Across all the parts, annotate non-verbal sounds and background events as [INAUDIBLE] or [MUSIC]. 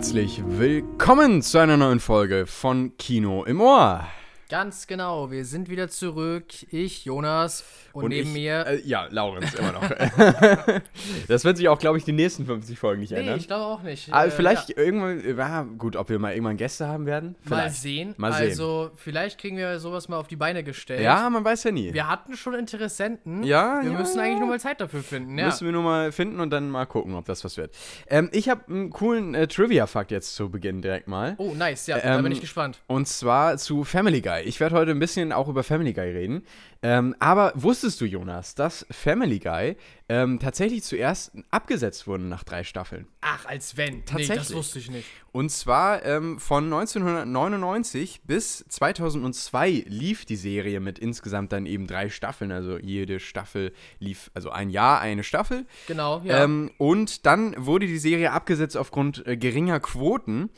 herzlich willkommen zu einer neuen Folge von Kino im Ohr. Ganz genau, wir sind wieder zurück. Ich, Jonas und, neben ich, mir. Äh, ja, Laurenz immer noch. [LAUGHS] das wird sich auch, glaube ich, die nächsten 50 Folgen nicht nee, ändern. ich glaube auch nicht. Aber Äh, vielleicht ja, irgendwann, ja, gut, ob wir mal irgendwann Gäste haben werden? mal Vielleicht. sehen. Mal sehen. Also, vielleicht kriegen wir sowas mal auf die Beine gestellt. Ja, man weiß ja nie. Wir hatten schon Interessenten. Ja, Wir ja, müssen eigentlich nur mal Zeit dafür finden. Ja. Müssen wir nur mal finden und dann mal gucken, ob das was wird. Ähm, ich habe einen coolen äh, Trivia-Fakt jetzt zu Beginn direkt mal. Oh, nice, ja, da Ähm, bin ich gespannt. Und zwar zu Family Guy. Ich werde heute ein bisschen auch über Family Guy reden. Ähm, aber wusstest du, Jonas, dass Family Guy ähm, tatsächlich zuerst abgesetzt wurde nach drei Staffeln? Ach, als wenn. Nee, tatsächlich. das wusste ich nicht. Und zwar ähm, von 1999 bis 2002 lief die Serie mit insgesamt dann eben drei Staffeln. Also jede Staffel lief, also ein Jahr eine Staffel. Genau, ja. Ähm, und dann wurde die Serie abgesetzt aufgrund äh, geringer Quoten.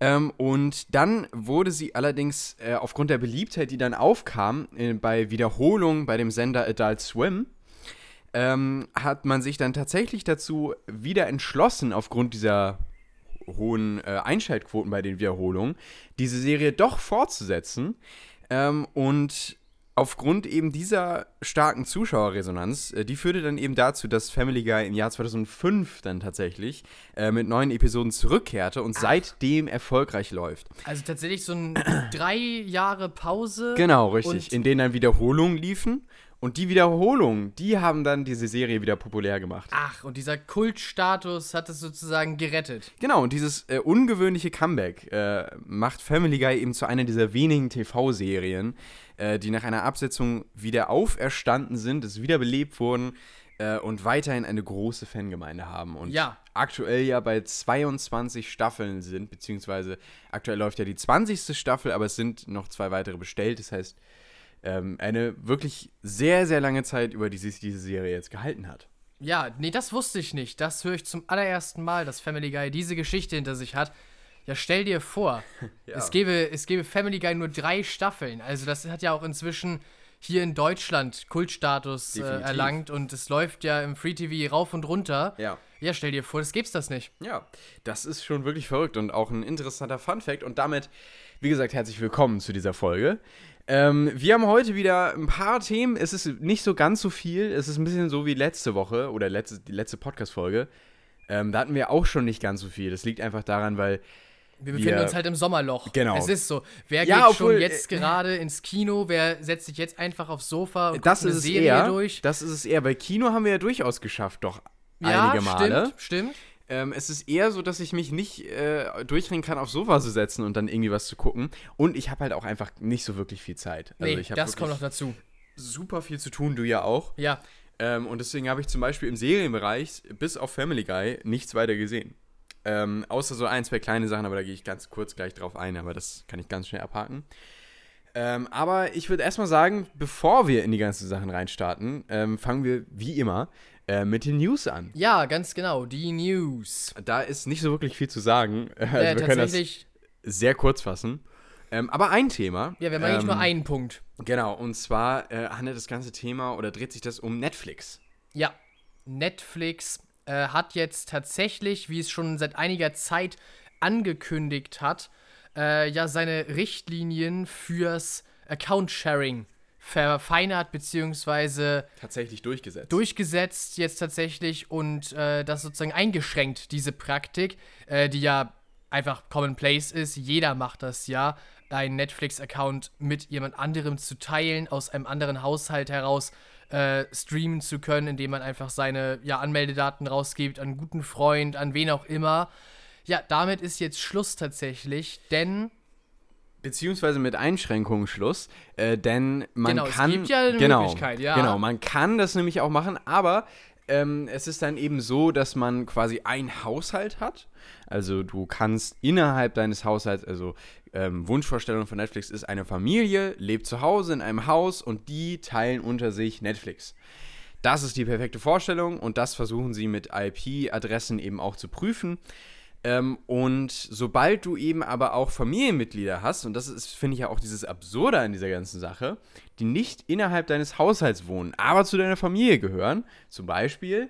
Ähm, und dann wurde sie allerdings äh, aufgrund der Beliebtheit, die dann aufkam, äh, bei Wiederholungen bei dem Sender Adult Swim, ähm, hat man sich dann tatsächlich dazu wieder entschlossen, aufgrund dieser hohen äh, Einschaltquoten bei den Wiederholungen, diese Serie doch fortzusetzen. Ähm, und aufgrund eben dieser starken Zuschauerresonanz, äh, die führte dann eben dazu, dass Family Guy im Jahr 2005 dann tatsächlich äh, mit neuen Episoden zurückkehrte und seitdem erfolgreich läuft. also tatsächlich so ein [CLEARS THROAT] drei Jahre Pause. Genau, richtig. In denen dann Wiederholungen liefen. Und die Wiederholungen, die haben dann diese Serie wieder populär gemacht. Ach, und dieser Kultstatus hat es sozusagen gerettet. Genau, und dieses äh, ungewöhnliche Comeback äh, macht Family Guy eben zu einer dieser wenigen TV-Serien, äh, die nach einer Absetzung wieder auferstanden sind, es wiederbelebt wurden äh, und weiterhin eine große Fangemeinde haben. Und Ja. aktuell ja bei 22 Staffeln sind, beziehungsweise aktuell läuft ja die 20. Staffel, aber es sind noch zwei weitere bestellt. Das heißt, ähm, eine wirklich sehr, sehr lange Zeit, über die sich diese Serie jetzt gehalten hat. Ja, nee, das wusste ich nicht. Das höre ich zum allerersten Mal, dass Family Guy diese Geschichte hinter sich hat. Ja, stell dir vor, [LAUGHS] es, gäbe, es gäbe Family Guy nur drei Staffeln. Also das hat ja auch inzwischen hier in Deutschland Kultstatus äh, erlangt und es läuft ja im Free TV rauf und runter. Ja. Ja, stell dir vor, das gibt's das nicht. Ja, das ist schon wirklich verrückt und auch ein interessanter Fun-Fact. Und damit, wie gesagt, herzlich willkommen zu dieser Folge. Ähm, wir haben heute wieder ein paar Themen. Es ist nicht so ganz so viel. Es ist ein bisschen so wie letzte Woche oder letzte, die letzte Podcast-Folge. Ähm, da hatten wir auch schon nicht ganz so viel. Das liegt einfach daran, weil Wir befinden Wir- uns halt im Sommerloch. Genau. Es ist so. Wer Ja, geht obwohl, schon jetzt äh, gerade ins Kino? Wer setzt sich jetzt einfach aufs Sofa und das guckt ist eine es Serie eher. durch? Das ist es eher. Bei Kino haben wir ja durchaus geschafft, doch ja, einige Male. stimmt, stimmt. Ähm, es ist eher so, dass ich mich nicht äh, durchringen kann, aufs Sofa zu setzen und dann irgendwie was zu gucken. Und ich habe halt auch einfach nicht so wirklich viel Zeit. Also Nee, das kommt noch dazu. super viel zu tun, du ja auch. Ja, Ähm, und deswegen habe ich zum Beispiel im Serienbereich bis auf Family Guy nichts weiter gesehen. Ähm, außer so ein, zwei kleine Sachen, aber da gehe ich ganz kurz gleich drauf ein, aber das kann ich ganz schnell abhaken. Ähm, aber ich würde erstmal sagen, bevor wir in die ganzen Sachen reinstarten, ähm, fangen wir wie immer äh, mit den News an. ja, ganz genau. Die News. Da ist nicht so wirklich viel zu sagen. [LAUGHS] Also äh, wir können das sehr kurz fassen. Ähm, aber ein Thema. ja, wir haben eigentlich ähm, nur einen Punkt. Genau, und zwar äh, handelt das ganze Thema oder dreht sich das um Netflix. Ja, Netflix äh, hat jetzt tatsächlich, wie es schon seit einiger Zeit angekündigt hat, äh, ja seine Richtlinien fürs Account-Sharing verfeinert bzw. Tatsächlich durchgesetzt. durchgesetzt jetzt tatsächlich und äh, das sozusagen eingeschränkt, diese Praktik, äh, die ja einfach commonplace ist. Jeder macht das ja, einen Netflix-Account mit jemand anderem zu teilen, aus einem anderen Haushalt heraus äh, streamen zu können, indem man einfach seine ja, Anmeldedaten rausgibt an einen guten Freund, an wen auch immer. Ja, damit ist jetzt Schluss tatsächlich, denn Beziehungsweise mit Einschränkungen Schluss, äh, denn man Genau, es kann. gibt ja eine genau, Möglichkeit, ja. Genau, man kann das nämlich auch machen, aber ähm, es ist dann eben so, dass man quasi einen Haushalt hat. Also du kannst innerhalb deines Haushalts, also ähm, Wunschvorstellung von Netflix ist, eine Familie lebt zu Hause in einem Haus und die teilen unter sich Netflix. Das ist die perfekte Vorstellung und das versuchen sie mit IP-Adressen eben auch zu prüfen. Ähm, und sobald du eben aber auch Familienmitglieder hast, und das ist, finde ich ja auch dieses Absurde an dieser ganzen Sache, die nicht innerhalb deines Haushalts wohnen, aber zu deiner Familie gehören, zum Beispiel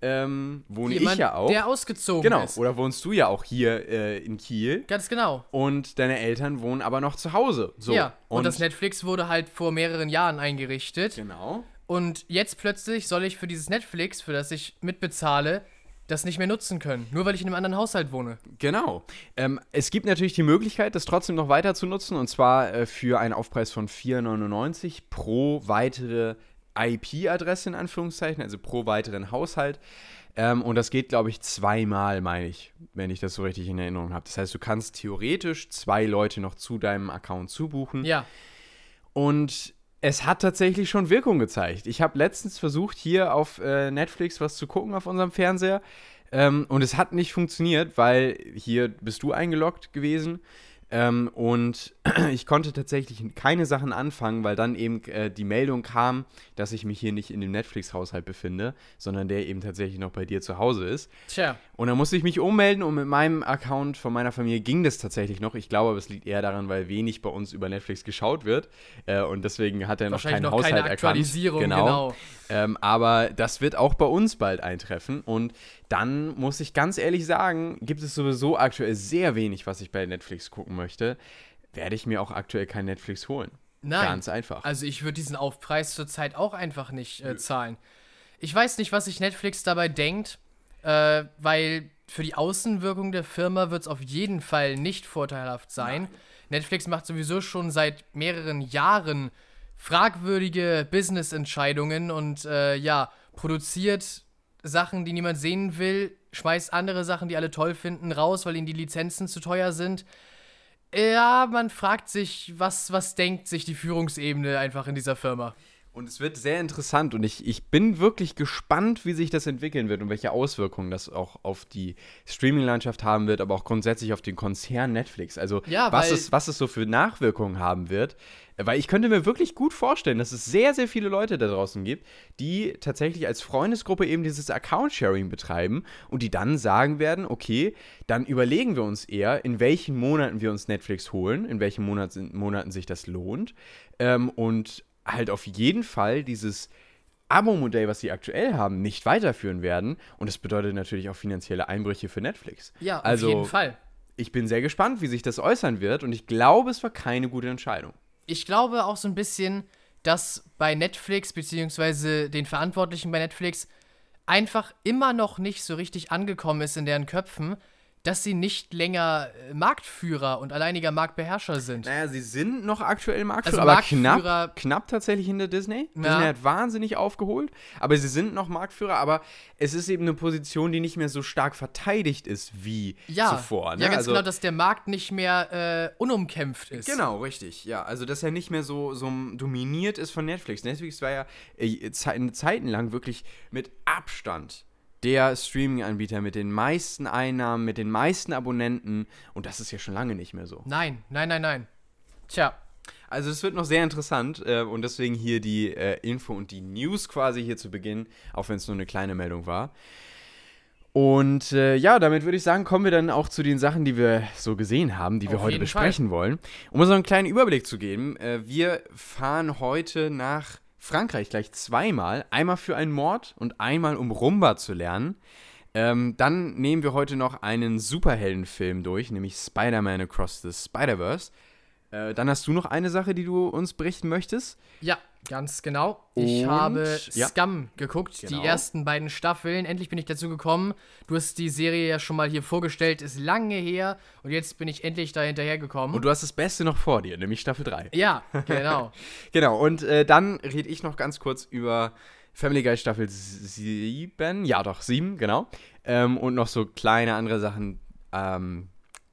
ähm, wohne Jemand, ich ja auch. der ausgezogen genau. ist. Oder wohnst du ja auch hier äh, in Kiel. Ganz genau. Und deine Eltern wohnen aber noch zu Hause. So. Ja, und, das Netflix wurde halt vor mehreren Jahren eingerichtet. Genau. Und jetzt plötzlich soll ich für dieses Netflix, für das ich mitbezahle, das nicht mehr nutzen können. Nur weil ich in einem anderen Haushalt wohne. Genau. Ähm, es gibt natürlich die Möglichkeit, das trotzdem noch weiter zu nutzen. Und zwar äh, für einen Aufpreis von 4,99 pro weitere IP-Adresse in Anführungszeichen, also pro weiteren Haushalt. Ähm, und das geht, glaube ich, zweimal, meine ich, wenn ich das so richtig in Erinnerung habe. Das heißt, du kannst theoretisch zwei Leute noch zu deinem Account zubuchen. Ja. Und es hat tatsächlich schon Wirkung gezeigt. Ich habe letztens versucht, hier auf äh, Netflix was zu gucken auf unserem Fernseher. Ähm, und es hat nicht funktioniert, weil hier bist du eingeloggt gewesen. Ähm, und [CLEARS THROAT] ich konnte tatsächlich keine Sachen anfangen, weil dann eben äh, die Meldung kam, dass ich mich hier nicht in dem Netflix-Haushalt befinde, sondern der eben tatsächlich noch bei dir zu Hause ist. Tja. Und dann musste ich mich ummelden und mit meinem Account von meiner Familie ging das tatsächlich noch. Ich glaube, aber es liegt eher daran, weil wenig bei uns über Netflix geschaut wird. Äh, und deswegen hat er noch keinen noch Haushalt keine Aktualisierung, erkannt. genau. Ähm, aber das wird auch bei uns bald eintreffen. Und dann muss ich ganz ehrlich sagen, gibt es sowieso aktuell sehr wenig, was ich bei Netflix gucken möchte. Werde ich mir auch aktuell kein Netflix holen. Nein. Ganz einfach. Also ich würde diesen Aufpreis zurzeit auch einfach nicht äh, zahlen. Ich weiß nicht, was sich Netflix dabei denkt, äh, weil für die Außenwirkung der Firma wird es auf jeden Fall nicht vorteilhaft sein. Netflix macht sowieso schon seit mehreren Jahren fragwürdige Business-Entscheidungen und äh, ja, produziert Sachen, die niemand sehen will, schmeißt andere Sachen, die alle toll finden, raus, weil ihnen die Lizenzen zu teuer sind. Ja, man fragt sich, was, was denkt sich die Führungsebene einfach in dieser Firma? Und es wird sehr interessant und ich, ich bin wirklich gespannt, wie sich das entwickeln wird und welche Auswirkungen das auch auf die Streaming-Landschaft haben wird, aber auch grundsätzlich auf den Konzern Netflix. Also Ja, was, es, was es so für Nachwirkungen haben wird. Weil ich könnte mir wirklich gut vorstellen, dass es sehr, sehr viele Leute da draußen gibt, die tatsächlich als Freundesgruppe eben dieses Account-Sharing betreiben und die dann sagen werden, okay, dann überlegen wir uns eher, in welchen Monaten wir uns Netflix holen, in welchen Monaten, Monaten sich das lohnt ähm, und halt auf jeden Fall dieses Abo-Modell, was sie aktuell haben, nicht weiterführen werden. Und das bedeutet natürlich auch finanzielle Einbrüche für Netflix. Ja, auf also, jeden Fall. Ich bin sehr gespannt, wie sich das äußern wird und ich glaube, es war keine gute Entscheidung. Ich glaube auch so ein bisschen, dass bei Netflix, beziehungsweise den Verantwortlichen bei Netflix, einfach immer noch nicht so richtig angekommen ist in deren Köpfen, dass sie nicht länger äh, Marktführer und alleiniger Marktbeherrscher sind. Naja, sie sind noch aktuell Marktführer, Also aber knapp, knapp tatsächlich hinter Disney. Ja. Disney hat wahnsinnig aufgeholt, aber sie sind noch Marktführer, aber es ist eben eine Position, die nicht mehr so stark verteidigt ist wie ja, zuvor. Ne? ja, ganz also, genau, dass der Markt nicht mehr äh, unumkämpft ist. Genau, richtig. Ja, also dass er nicht mehr so, so dominiert ist von Netflix. Netflix war ja äh, Ze Zeiten lang wirklich mit Abstand der Streaming-Anbieter mit den meisten Einnahmen, mit den meisten Abonnenten und das ist ja schon lange nicht mehr so. Nein, nein, nein, nein. Tja, Also es wird noch sehr interessant äh, und deswegen hier die äh, Info und die News quasi hier zu Beginn, auch wenn es nur eine kleine Meldung war. Und äh, ja, damit würde ich sagen, kommen wir dann auch zu den Sachen, die wir so gesehen haben, die wir Auf heute besprechen wollen. Um uns noch einen kleinen Überblick zu geben, äh, wir fahren heute nach Frankreich gleich zweimal. Einmal für einen Mord und einmal um Rumba zu lernen. Ähm, dann nehmen wir heute noch einen Superheldenfilm durch, nämlich Spider-Man Across the Spider-Verse. Äh, dann hast du noch eine Sache, die du uns berichten möchtest. ja, ganz genau. Ich Und- habe ja. Scum geguckt, Genau. die ersten beiden Staffeln. Endlich bin ich dazu gekommen. Du hast die Serie ja schon mal hier vorgestellt, ist lange her und jetzt bin ich endlich da hinterhergekommen. Und du hast das Beste noch vor dir, nämlich Staffel 3. ja, genau. [LAUGHS] Genau, und äh, dann rede ich noch ganz kurz über Family Guy Staffel 7. Ja, doch, 7, genau. Ähm, und noch so kleine andere Sachen. Ähm,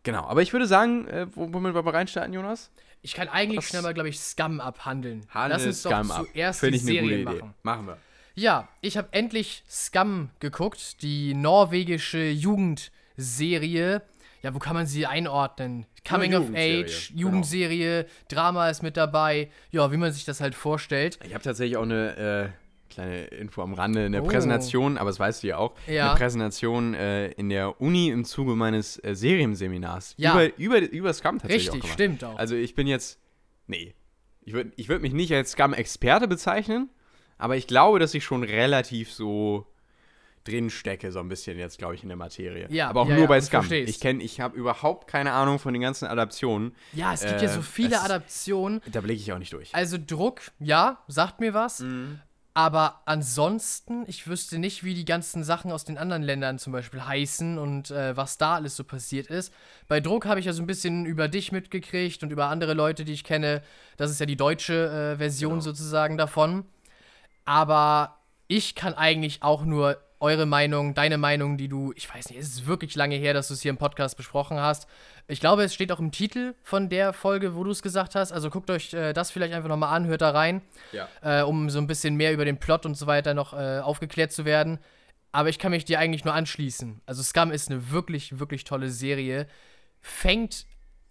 genau, aber ich würde sagen, äh, wo- womit wir reinstarten, Jonas? Ich kann eigentlich Was? schnell mal, glaube ich, Scum abhandeln. Handel Lass uns Scum doch ab. zuerst Finde die ich eine gute Serie Idee. machen. Machen wir. Ja, ich habe endlich Scum geguckt, die norwegische Jugendserie. Ja, wo kann man sie einordnen? Coming of Jugendserie, Age, genau. Jugendserie, Drama ist mit dabei. Ja, wie man sich das halt vorstellt. Ich habe tatsächlich auch eine äh, kleine Info am Rande, eine Oh. Präsentation, aber das weißt du ja auch, Ja. eine Präsentation äh, in der Uni im Zuge meines äh, Serienseminars. Ja. Über, über, über Scum tatsächlich Richtig, auch stimmt auch. Also ich bin jetzt, nee, ich würde ich würd mich nicht als Scum-Experte bezeichnen, aber ich glaube, dass ich schon relativ so drin stecke, so ein bisschen jetzt, glaube ich, in der Materie. Ja, Aber auch ja, nur ja, bei Scum. Ich kenne, ich habe überhaupt keine Ahnung von den ganzen Adaptionen. Ja, es gibt Äh, ja so viele es- Adaptionen. Da blicke ich auch nicht durch. Also Druck, ja, sagt mir was. Mhm. Aber ansonsten, ich wüsste nicht, wie die ganzen Sachen aus den anderen Ländern zum Beispiel heißen und äh, was da alles so passiert ist. Bei Druck habe ich ja so ein bisschen über dich mitgekriegt und über andere Leute, die ich kenne. Das ist ja die deutsche äh, Version Genau. sozusagen davon. Aber ich kann eigentlich auch nur eure Meinung, deine Meinung, die du, ich weiß nicht, es ist wirklich lange her, dass du es hier im Podcast besprochen hast. Ich glaube, es steht auch im Titel von der Folge, wo du es gesagt hast. Also guckt euch äh, das vielleicht einfach nochmal an, hört da rein, Ja. äh, um so ein bisschen mehr über den Plot und so weiter noch äh, aufgeklärt zu werden. Aber ich kann mich dir eigentlich nur anschließen. Also Scum ist eine wirklich, wirklich tolle Serie. Fängt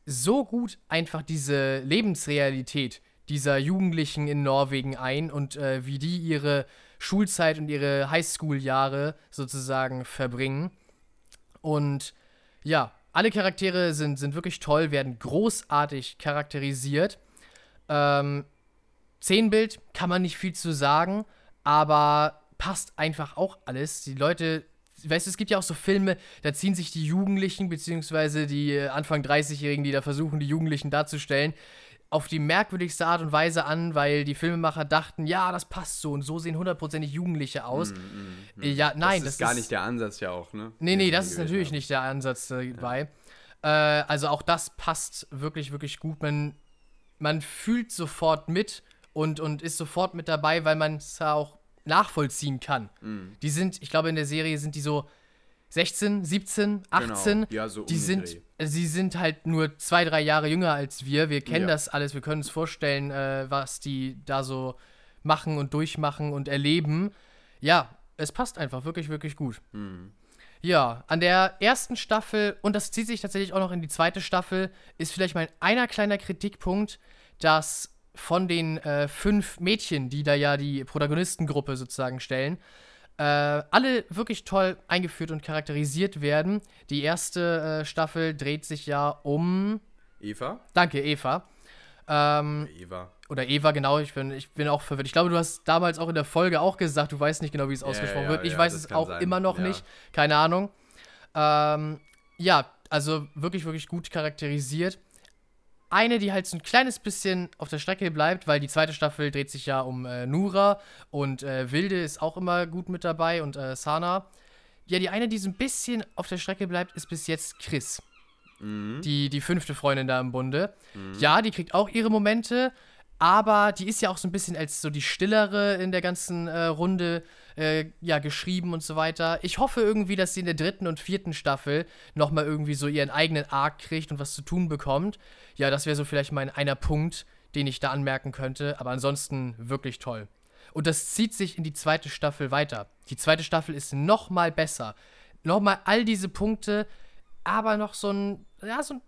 so gut einfach diese Lebensrealität dieser Jugendlichen in Norwegen ein und äh, wie die ihre Schulzeit und ihre Highschool-Jahre sozusagen verbringen. Und ja, alle Charaktere sind, sind wirklich toll, werden großartig charakterisiert. Ähm, Szenenbild kann man nicht viel zu sagen, aber passt einfach auch alles. Die Leute, weißt du, es gibt ja auch so Filme, da ziehen sich die Jugendlichen, beziehungsweise die äh, Anfang 30-Jährigen, die da versuchen, die Jugendlichen darzustellen, auf die merkwürdigste Art und Weise an, weil die Filmemacher dachten, ja, das passt so und so sehen hundertprozentig Jugendliche aus. Äh, Ja, nein, das ist gar nicht der Ansatz ja auch, ne? Nee, nee, das ist natürlich haben. nicht der Ansatz dabei. Äh, also auch das passt wirklich, wirklich gut. Man, man fühlt sofort mit und, und ist sofort mit dabei, weil man es auch nachvollziehen kann. Mhm. Die sind, ich glaube, in der Serie sind die so 16, 17, 18. Genau. Ja, so die sind, sie sind halt nur zwei, drei Jahre jünger als wir. Wir kennen Ja. das alles, wir können uns vorstellen, äh, was die da so machen und durchmachen und erleben. Ja, es passt einfach wirklich, wirklich gut. Mhm. Ja, an der ersten Staffel, und das zieht sich tatsächlich auch noch in die zweite Staffel, ist vielleicht mein einer kleiner Kritikpunkt, dass von den äh, fünf Mädchen, die da ja die Protagonistengruppe sozusagen stellen, äh, alle wirklich toll eingeführt und charakterisiert werden. Die erste äh, Staffel dreht sich ja um. Eva? Danke, Eva. Ähm, Eva. oder Eva, genau, ich bin, ich bin auch verwirrt. Ich glaube, du hast damals auch in der Folge auch gesagt, du weißt nicht genau, wie es ausgesprochen ja, wird. Ich ja, weiß es auch sein. immer noch Ja. nicht. Keine Ahnung. Ähm, ja, also wirklich, wirklich gut charakterisiert. Eine, die halt so ein kleines bisschen auf der Strecke bleibt, weil die zweite Staffel dreht sich ja um äh, Nura und äh, Wilde ist auch immer gut mit dabei und äh, Sana. Ja, die eine, die so ein bisschen auf der Strecke bleibt, ist bis jetzt Chris. Mhm. Die, die fünfte Freundin da im Bunde. Ja, die kriegt auch ihre Momente, aber die ist ja auch so ein bisschen als so die stillere in der ganzen äh, Runde äh, ja, geschrieben und so weiter. Ich hoffe irgendwie, dass sie in der dritten und vierten Staffel nochmal irgendwie so ihren eigenen Arc kriegt und was zu tun bekommt. Ja, das wäre so vielleicht mein einer Punkt, den ich da anmerken könnte, aber ansonsten wirklich toll. Und das zieht sich in die zweite Staffel weiter. Die zweite Staffel ist nochmal besser. Nochmal all diese Punkte, aber noch so ein, ja, so ein,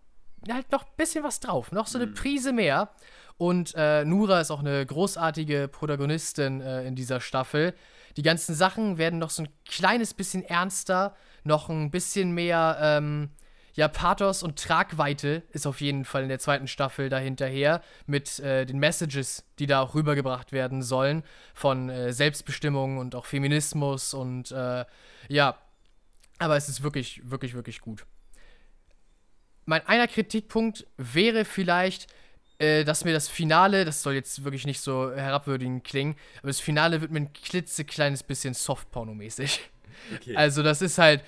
halt noch ein bisschen was drauf. Noch so eine Prise mehr. Und äh, Nura ist auch eine großartige Protagonistin äh, in dieser Staffel. Die ganzen Sachen werden noch so ein kleines bisschen ernster, noch ein bisschen mehr, ähm, ja, Pathos und Tragweite ist auf jeden Fall in der zweiten Staffel dahinterher mit äh, den Messages, die da auch rübergebracht werden sollen von äh, Selbstbestimmung und auch Feminismus und äh, ja, aber es ist wirklich, wirklich, wirklich gut. Mein einer Kritikpunkt wäre vielleicht, äh, dass mir das Finale, das soll jetzt wirklich nicht so herabwürdigend klingen, aber das Finale wird mir ein klitzekleines bisschen Softporno-mäßig. Okay. Also das ist halt,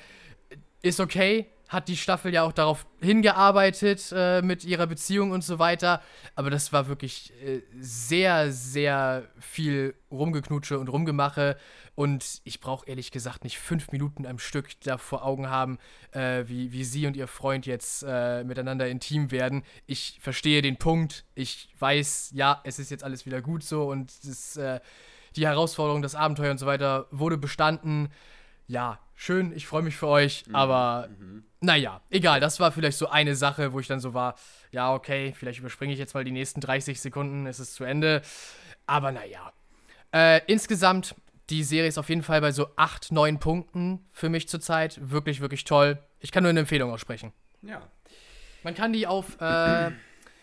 ist okay, hat die Staffel ja auch darauf hingearbeitet äh, mit ihrer Beziehung und so weiter, aber das war wirklich äh, sehr, sehr viel Rumgeknutsche und Rumgemache und ich brauche ehrlich gesagt nicht fünf Minuten am Stück da vor Augen haben, äh, wie, wie sie und ihr Freund jetzt äh, miteinander intim werden. Ich verstehe den Punkt, ich weiß, ja, es ist jetzt alles wieder gut so und ist, äh, die Herausforderung, das Abenteuer und so weiter wurde bestanden ja, schön, ich freue mich für euch, aber naja, egal, das war vielleicht so eine Sache, wo ich dann so war, ja, okay, vielleicht überspringe ich jetzt mal die nächsten 30 Sekunden, es ist zu Ende, aber naja. Äh, insgesamt, die Serie ist auf jeden Fall bei so 8, 9 Punkten für mich zurzeit, wirklich, wirklich toll. Ich kann nur eine Empfehlung aussprechen. Ja. Man kann die auf äh,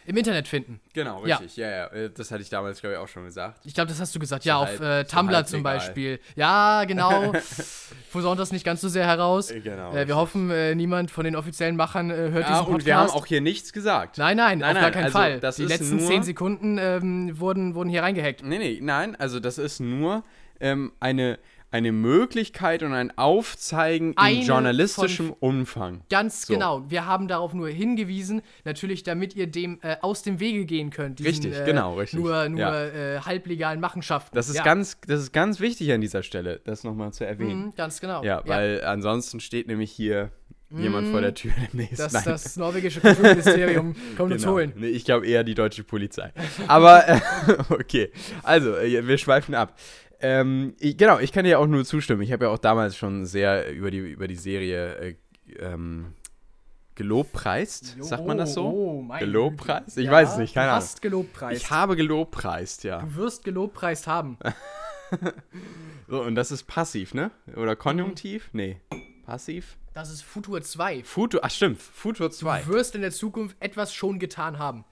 im Internet finden. Genau, Ja. richtig. Ja, ja. äh, Das hatte ich damals, glaube ich, auch schon gesagt. Ich glaube, das hast du gesagt. Ja, So auf halb- äh, so Tumblr halb zum legal. Beispiel. Ja, genau. [LAUGHS] Posaunt das nicht ganz so sehr heraus. Äh, genau, Äh, wir hoffen, äh, niemand von den offiziellen Machern hört Ja, diesen Podcast. und wir haben auch hier nichts gesagt. Nein, nein, Nein, auf gar nein, keinen also Fall. Die letzten zehn Sekunden ähm, wurden, wurden hier reingehackt. Nee, nee, nein, also das ist nur ähm, eine, eine Möglichkeit und ein Aufzeigen Eine in journalistischem Umfang. Ganz So. genau. Wir haben darauf nur hingewiesen, natürlich, damit ihr dem äh, aus dem Wege gehen könnt. Diesen, Richtig, äh, genau, richtig. Nur, nur Ja. äh, halblegalen Machenschaften. Das ist, ja. ganz, das ist ganz wichtig an dieser Stelle, das nochmal zu erwähnen. Mhm, ganz genau. Ja, weil ansonsten steht nämlich hier jemand vor der Tür demnächst. Das, Nein. das norwegische Kulturministerium [LAUGHS] kommt uns Genau. holen. Nee, ich glaube eher die deutsche Polizei. Aber, äh, [LAUGHS] okay. Also, äh, wir schweifen ab. Ähm, ich, genau, ich kann dir auch nur zustimmen. Ich habe ja auch damals schon sehr über die, über die Serie äh, ähm, gelobpreist. Sagt man das so? Oh, mein Gelobpreist? Ich Ja, weiß es nicht, keine du Ahnung. hast gelobpreist. Ich habe gelobpreist, ja. du wirst gelobpreist haben. [LAUGHS] So, und das ist passiv, ne? Oder konjunktiv? Nee. Passiv? Das ist Futur 2. Futur, ach stimmt, Futur 2. Du wirst in der Zukunft etwas schon getan haben.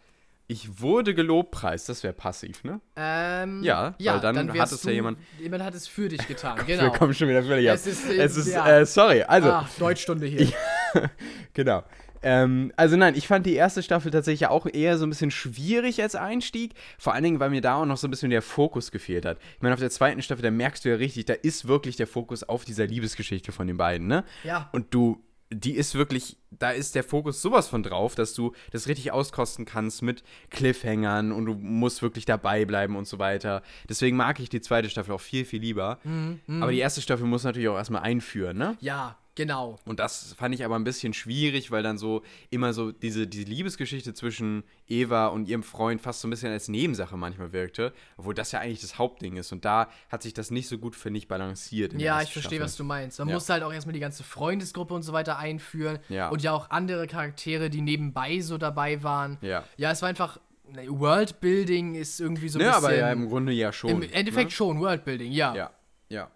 Ich wurde gelobpreist, das wäre passiv, ne? Ähm, Ja, weil dann hat wärst es ja jemand- Jemand hat es für dich getan, [LAUGHS] Wir genau. kommen schon wieder völlig ab. Es ist, es ist ja. äh, sorry, also, Ah, Deutschstunde hier. [LAUGHS] genau. Ähm, also nein, ich fand die erste Staffel tatsächlich auch eher so ein bisschen schwierig als Einstieg. Vor allen Dingen, weil mir da auch noch so ein bisschen der Fokus gefehlt hat. Ich meine, auf der zweiten Staffel, da merkst du ja richtig, da ist wirklich der Fokus auf dieser Liebesgeschichte von den beiden, ne? Ja. Und du, die ist wirklich, da ist der Fokus sowas von drauf, dass du das richtig auskosten kannst mit Cliffhangern und du musst wirklich dabei bleiben und so weiter. Deswegen mag ich die zweite Staffel auch viel, viel lieber. Mhm, Aber die erste Staffel muss natürlich auch erstmal einführen, ne? Ja, genau. Und das fand ich aber ein bisschen schwierig, weil dann so immer so diese, diese Liebesgeschichte zwischen Eva und ihrem Freund fast so ein bisschen als Nebensache manchmal wirkte, obwohl das ja eigentlich das Hauptding ist. Und da hat sich das nicht so gut, finde ich, balanciert. Ja, ich verstehe, was du meinst. Man Ja. muss halt auch erstmal die ganze Freundesgruppe und so weiter einführen. Ja. Und ja auch andere Charaktere, die nebenbei so dabei waren. Ja. Ja, es war einfach. ne, Worldbuilding ist irgendwie so ein Ne, bisschen. aber ja, im Grunde ja schon. im Endeffekt schon, Worldbuilding, ja. Ja, ja.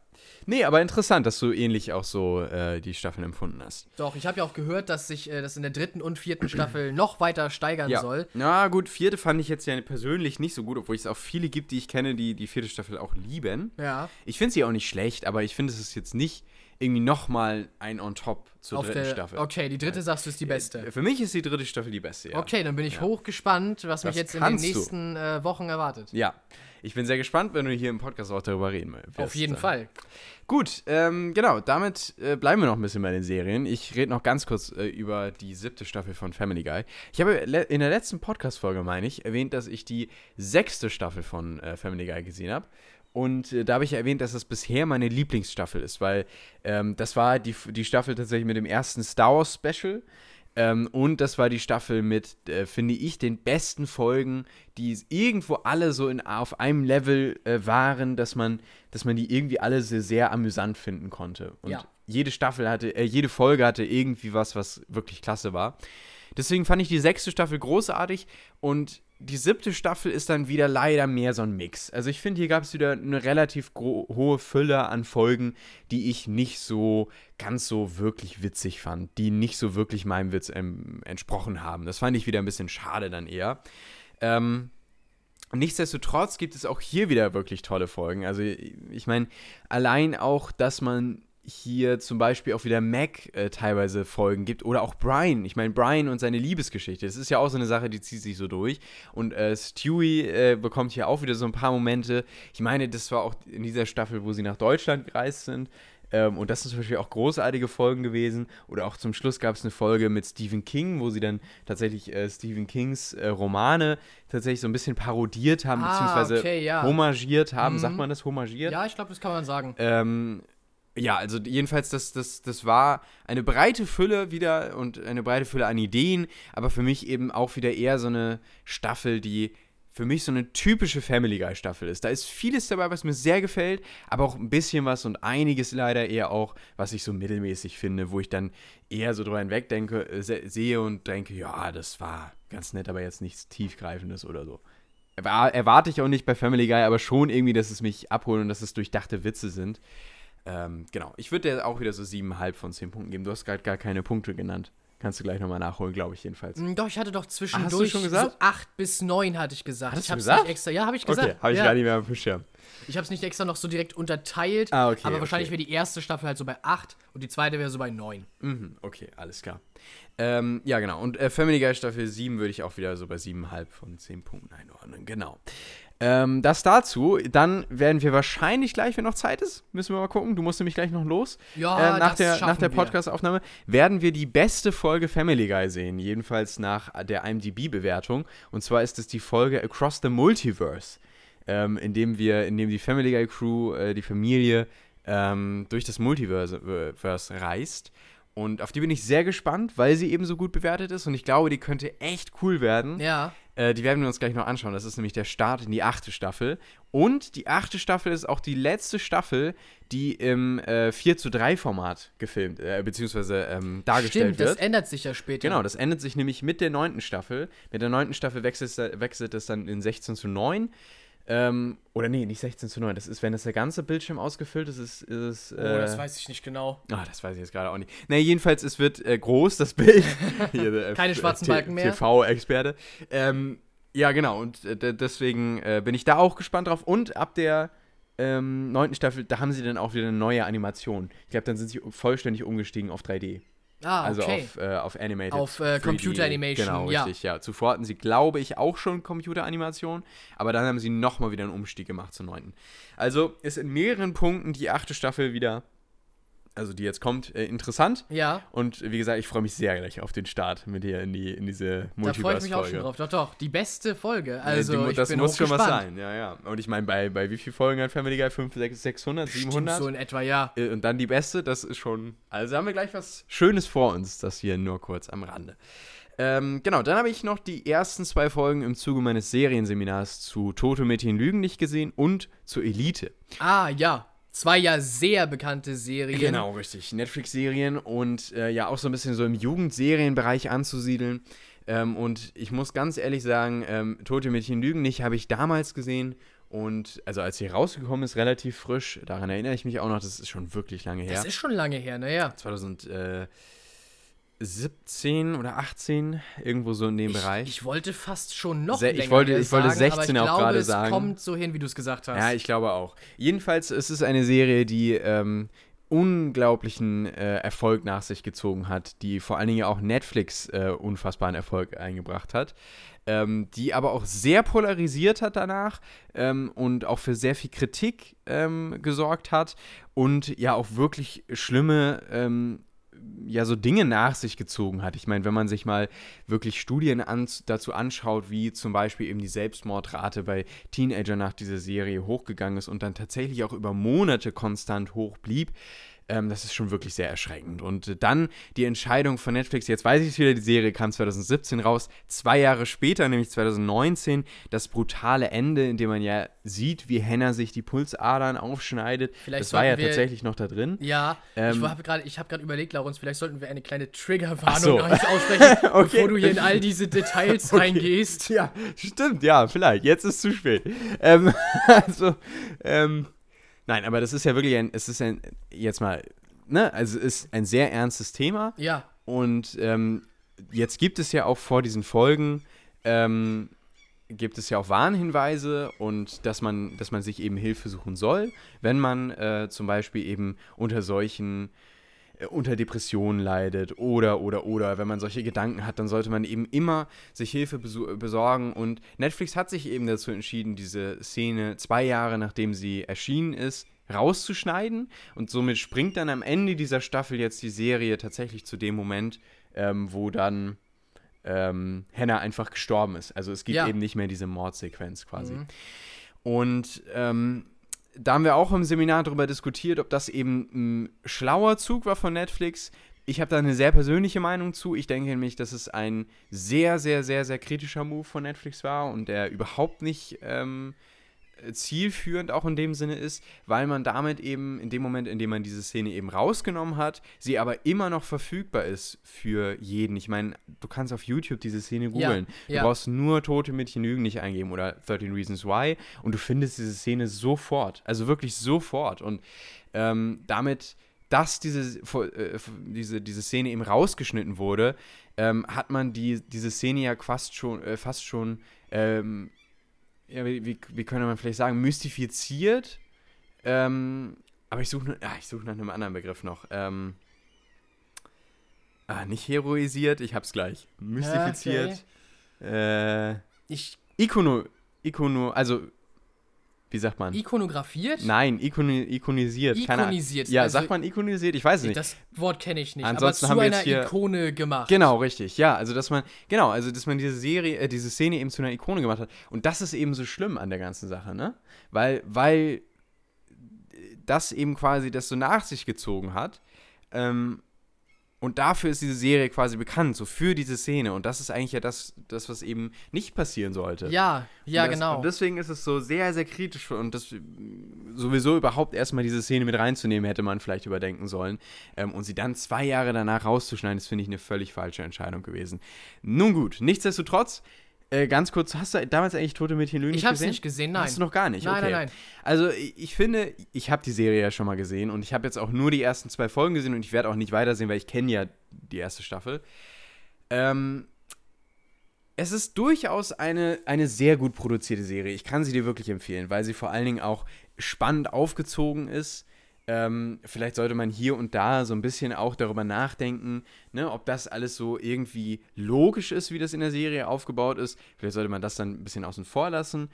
Nee, aber interessant, dass du ähnlich auch so äh, die Staffeln empfunden hast. Doch, ich habe ja auch gehört, dass sich äh, das in der dritten und vierten Staffel [CLEARS THROAT] noch weiter steigern Ja. soll. Na gut, vierte fand ich jetzt ja persönlich nicht so gut, obwohl es auch viele gibt, die ich kenne, die die vierte Staffel auch lieben. Ja. Ich finde sie auch nicht schlecht, aber ich finde, es ist jetzt nicht irgendwie nochmal ein on top zur Auf dritten der, Staffel. Okay, die dritte sagst du ist die beste. Für mich ist die dritte Staffel die beste, ja. Okay, dann bin ich Ja. hochgespannt, was mich Das jetzt in den nächsten äh, Wochen erwartet. Ja. Ich bin sehr gespannt, wenn du hier im Podcast auch darüber reden wirst. Auf jeden Fall. Gut, ähm, genau, damit äh, bleiben wir noch ein bisschen bei den Serien. Ich rede noch ganz kurz äh, über die siebte Staffel von Family Guy. Ich habe in der letzten Podcast-Folge, meine ich, erwähnt, dass ich die sechste Staffel von äh, Family Guy gesehen habe. Und äh, da habe ich erwähnt, dass das bisher meine Lieblingsstaffel ist, weil ähm, das war die, die Staffel tatsächlich mit dem ersten Star Wars Special. Ähm, und das war die Staffel mit, äh, finde ich, den besten Folgen, die irgendwo alle so in, auf einem Level äh, waren, dass man, dass man die irgendwie alle sehr, sehr amüsant finden konnte. Und Ja. jede Staffel hatte, äh, jede Folge hatte irgendwie was, was wirklich klasse war. Deswegen fand ich die sechste Staffel großartig und die siebte Staffel ist dann wieder leider mehr so ein Mix. Also ich finde, hier gab es wieder eine relativ hohe Fülle an Folgen, die ich nicht so ganz so wirklich witzig fand, die nicht so wirklich meinem Witz ähm, entsprochen haben. Das fand ich wieder ein bisschen schade dann eher. Ähm, Nichtsdestotrotz gibt es auch hier wieder wirklich tolle Folgen. Also ich meine, allein auch, dass man hier zum Beispiel auch wieder Mac äh, teilweise Folgen gibt oder auch Brian. Ich meine, Brian und seine Liebesgeschichte, das ist ja auch so eine Sache, die zieht sich so durch. Und äh, Stewie äh, bekommt hier auch wieder so ein paar Momente. Ich meine, das war auch in dieser Staffel, wo sie nach Deutschland gereist sind. Ähm, und das sind zum Beispiel auch großartige Folgen gewesen. Oder auch zum Schluss gab es eine Folge mit Stephen King, wo sie dann tatsächlich äh, Stephen Kings äh, Romane tatsächlich so ein bisschen parodiert haben, Ah, beziehungsweise okay, ja. homagiert haben. Mhm. Sagt man das, homagiert? Ja, ich glaube, das kann man sagen. Ähm, ja, also jedenfalls, das, das, das war eine breite Fülle wieder und eine breite Fülle an Ideen, aber für mich eben auch wieder eher so eine Staffel, die für mich so eine typische Family Guy Staffel ist. Da ist vieles dabei, was mir sehr gefällt, aber auch ein bisschen was und einiges leider eher auch, was ich so mittelmäßig finde, wo ich dann eher so drüber hinweg äh, se sehe und denke, ja, das war ganz nett, aber jetzt nichts tiefgreifendes oder so. Erwa- Erwarte ich auch nicht bei Family Guy, aber schon irgendwie, dass es mich abholt und dass es durchdachte Witze sind. Ähm, genau. Ich würde dir auch wieder so 7,5 von 10 Punkten geben. Du hast gerade gar keine Punkte genannt. Kannst du gleich nochmal nachholen, glaube ich jedenfalls. Mm, Doch, ich hatte doch zwischendurch schon gesagt? so 8 bis 9 hatte ich gesagt. Hattest ich du gesagt? nicht extra. Ja, habe ich gesagt. Okay, habe ich ja. gar nicht mehr auf dem Schirm. Ich habe es nicht extra noch so direkt unterteilt. Ah, okay, Aber wahrscheinlich okay. wäre die erste Staffel halt so bei 8 und die zweite wäre so bei 9. Mhm, okay, alles klar. Ähm, ja, genau. Und äh, Family Guy Staffel 7 würde ich auch wieder so bei 7,5 von 10 Punkten einordnen. Genau. Ähm, das dazu. Dann werden wir wahrscheinlich gleich, wenn noch Zeit ist, müssen wir mal gucken. Du musst nämlich gleich noch los. Ja, äh, nach das der, nach der. Podcast-Aufnahme werden wir die beste Folge Family Guy sehen. Jedenfalls nach der IMDb-Bewertung. Und zwar ist es die Folge Across the Multiverse. Ähm, in dem wir, in dem die Family Guy Crew, äh, die Familie, ähm, durch das Multiverse äh, reist. Und auf die bin ich sehr gespannt, weil sie eben so gut bewertet ist. Und ich glaube, die könnte echt cool werden. Ja. Äh, die werden wir uns gleich noch anschauen. Das ist nämlich der Start in die achte Staffel. Und die achte Staffel ist auch die letzte Staffel, die im äh, 4 zu 3 Format gefilmt, äh, beziehungsweise ähm, dargestellt Stimmt, wird. das ändert sich ja später. Genau, das endet sich nämlich mit der neunten Staffel. Mit der neunten Staffel wechselt, es- wechselt es dann in 16 zu 9. Ähm, oder nee, nicht 16 zu 9. Das ist, wenn das der ganze Bildschirm ausgefüllt ist, ist, ist es. Oh, äh, das weiß ich nicht genau. Ah, das weiß ich jetzt gerade auch nicht. Naja, jedenfalls, es wird äh, groß, das Bild. [LAUGHS] Hier, der, Keine äh, schwarzen Balken mehr. TV-Experte. Ähm, ja, genau. Und äh, deswegen äh, bin ich da auch gespannt drauf. Und ab der ähm, neunten Staffel, da haben sie dann auch wieder eine neue Animation. Ich glaube, dann sind sie vollständig umgestiegen auf 3D. Ah, Also okay. auf, äh, auf Animated. Auf, äh, 3D. Computer Animation, Genau, ja. richtig, ja. Zuvor hatten sie, glaube ich, auch schon Computeranimation, aber dann haben sie nochmal wieder einen Umstieg gemacht zur neunten. Also ist in mehreren Punkten die achte Staffel wieder, also die jetzt kommt, äh, interessant. ja, Und wie gesagt, ich freue mich sehr gleich auf den Start mit dir in, die, in diese da freue ich mich auch schon Multiverse-Folge. drauf. Doch, doch, die beste Folge. Ja, Also, die mu- ich das muss schon was sein, ja, ja. Und ich meine, bei, bei wie vielen Folgen hat Family Guy? 5, 6, 600, Stimmt, 700? so in etwa, ja. Äh, Und dann die beste, das ist schon. Also haben wir gleich was Schönes vor uns, das hier nur kurz am Rande. Ähm, genau, dann habe ich noch die ersten zwei Folgen im Zuge meines Serienseminars zu Tote Mädchen Lügen nicht gesehen und zu Elite. Ah, ja. Zwei ja sehr bekannte Serien. Genau, richtig. Netflix-Serien und äh, ja auch so ein bisschen so im Jugendserienbereich anzusiedeln. Ähm, und ich muss ganz ehrlich sagen, ähm, Tote Mädchen Lügen nicht habe ich damals gesehen. Und also als sie rausgekommen ist, relativ frisch, daran erinnere ich mich auch noch, das ist schon wirklich lange her. Das ist schon lange her, naja. 2017 oder 18, irgendwo so in dem Bereich. Ich wollte fast schon noch Se- ich länger wollte- ich wollte sagen, 16 aber ich auch glaube, gerade es sagen. kommt so hin, wie du es gesagt hast. ja, ich glaube auch. Jedenfalls ist es eine Serie, die ähm, unglaublichen äh, Erfolg nach sich gezogen hat, die vor allen Dingen auch Netflix äh, unfassbaren Erfolg eingebracht hat, ähm, die aber auch sehr polarisiert hat danach ähm, und auch für sehr viel Kritik ähm, gesorgt hat und ja auch wirklich schlimme ähm, ja so Dinge nach sich gezogen hat. Ich meine, wenn man sich mal wirklich Studien an, dazu anschaut, wie zum Beispiel eben die Selbstmordrate bei Teenagern nach dieser Serie hochgegangen ist und dann tatsächlich auch über Monate konstant hoch blieb, ähm, das ist schon wirklich sehr erschreckend. Und äh, dann die Entscheidung von Netflix, jetzt weiß ich es wieder, die Serie kam 2017 raus, zwei Jahre später, nämlich 2019, das brutale Ende, in dem man ja sieht, wie Hannah sich die Pulsadern aufschneidet. Vielleicht das war ja tatsächlich noch da drin. Ja, Ähm, ich habe gerade hab überlegt, Laurens, vielleicht sollten wir eine kleine Triggerwarnung so. aussprechen, [LAUGHS] Okay. bevor du hier in all diese Details [LAUGHS] reingehst. Ja, stimmt, ja, vielleicht. Jetzt ist zu spät. Ähm, [LAUGHS] also, ähm, nein, aber das ist ja wirklich ein, es ist ein, jetzt mal, ne, also es ist ein sehr ernstes Thema. Ja, und ähm, jetzt gibt es ja auch vor diesen Folgen, ähm, gibt es ja auch Warnhinweise und dass man, dass man sich eben Hilfe suchen soll, wenn man äh, zum Beispiel eben unter solchen unter Depressionen leidet oder, oder, oder, wenn man solche Gedanken hat, dann sollte man eben immer sich Hilfe besu- besorgen. Und Netflix hat sich eben dazu entschieden, diese Szene zwei Jahre nachdem sie erschienen ist, rauszuschneiden. Und somit springt dann am Ende dieser Staffel jetzt die Serie tatsächlich zu dem Moment, ähm, wo dann ähm, Hannah einfach gestorben ist. Also es gibt Ja. eben nicht mehr diese Mordsequenz quasi. Mhm. Und ähm, da haben wir auch im Seminar darüber diskutiert, ob das eben ein schlauer Zug war von Netflix. Ich habe da eine sehr persönliche Meinung zu. Ich denke nämlich, dass es ein sehr, sehr, sehr, sehr kritischer Move von Netflix war und der überhaupt nicht ähm, zielführend auch in dem Sinne ist, weil man damit eben in dem Moment, in dem man diese Szene eben rausgenommen hat, sie aber immer noch verfügbar ist für jeden. Ich meine, du kannst auf YouTube diese Szene googeln. Du ja. brauchst nur Tote Mädchen Lügen nicht eingeben oder 13 Reasons Why und du findest diese Szene sofort. Also wirklich sofort. Und ähm, damit dass diese, äh, diese, diese Szene eben rausgeschnitten wurde, ähm, hat man die, diese Szene ja fast schon, äh, fast schon ähm, ja, wie, wie, wie könnte man vielleicht sagen, mystifiziert. Ähm, aber ich suche ah, such nach einem anderen Begriff noch. Ähm, ah, nicht heroisiert, ich hab's gleich. Mystifiziert. Okay. Äh, ich. Ikono, Ikono, also wie sagt man? Ikonografiert? Nein, ikoni ikonisiert. Ikonisiert. Ja, also, sagt man ikonisiert? Ich weiß es nicht. Das Wort kenne ich nicht. Ansonsten aber zu haben wir einer hier, Ikone gemacht. Genau, richtig. Ja, also dass man, genau, also dass man diese Serie, äh, diese Szene eben zu einer Ikone gemacht hat. Und das ist eben so schlimm an der ganzen Sache, ne? Weil, weil das eben quasi das so nach sich gezogen hat. Ähm, und dafür ist diese Serie quasi bekannt, so für diese Szene. Und das ist eigentlich ja das, das was eben nicht passieren sollte. Ja, ja, und das, genau. Und deswegen ist es so sehr, sehr kritisch. Und das sowieso überhaupt erstmal diese Szene mit reinzunehmen, hätte man vielleicht überdenken sollen. Ähm, und sie dann zwei Jahre danach rauszuschneiden, das finde ich eine völlig falsche Entscheidung gewesen. Nun gut, nichtsdestotrotz äh, ganz kurz, hast du damals eigentlich Tote Mädchen Lügen ich gesehen? Ich hab's nicht gesehen, nein. Hast du noch gar nicht? Nein, okay. nein, nein. Also ich finde, ich habe die Serie ja schon mal gesehen und ich habe jetzt auch nur die ersten zwei Folgen gesehen und ich werde auch nicht weitersehen, weil ich kenne ja die erste Staffel. Ähm, es ist durchaus eine, eine sehr gut produzierte Serie. Ich kann sie dir wirklich empfehlen, weil sie vor allen Dingen auch spannend aufgezogen ist. Ähm, vielleicht sollte man hier und da so ein bisschen auch darüber nachdenken, ne, ob das alles so irgendwie logisch ist, wie das in der Serie aufgebaut ist. Vielleicht sollte man das dann ein bisschen außen vor lassen.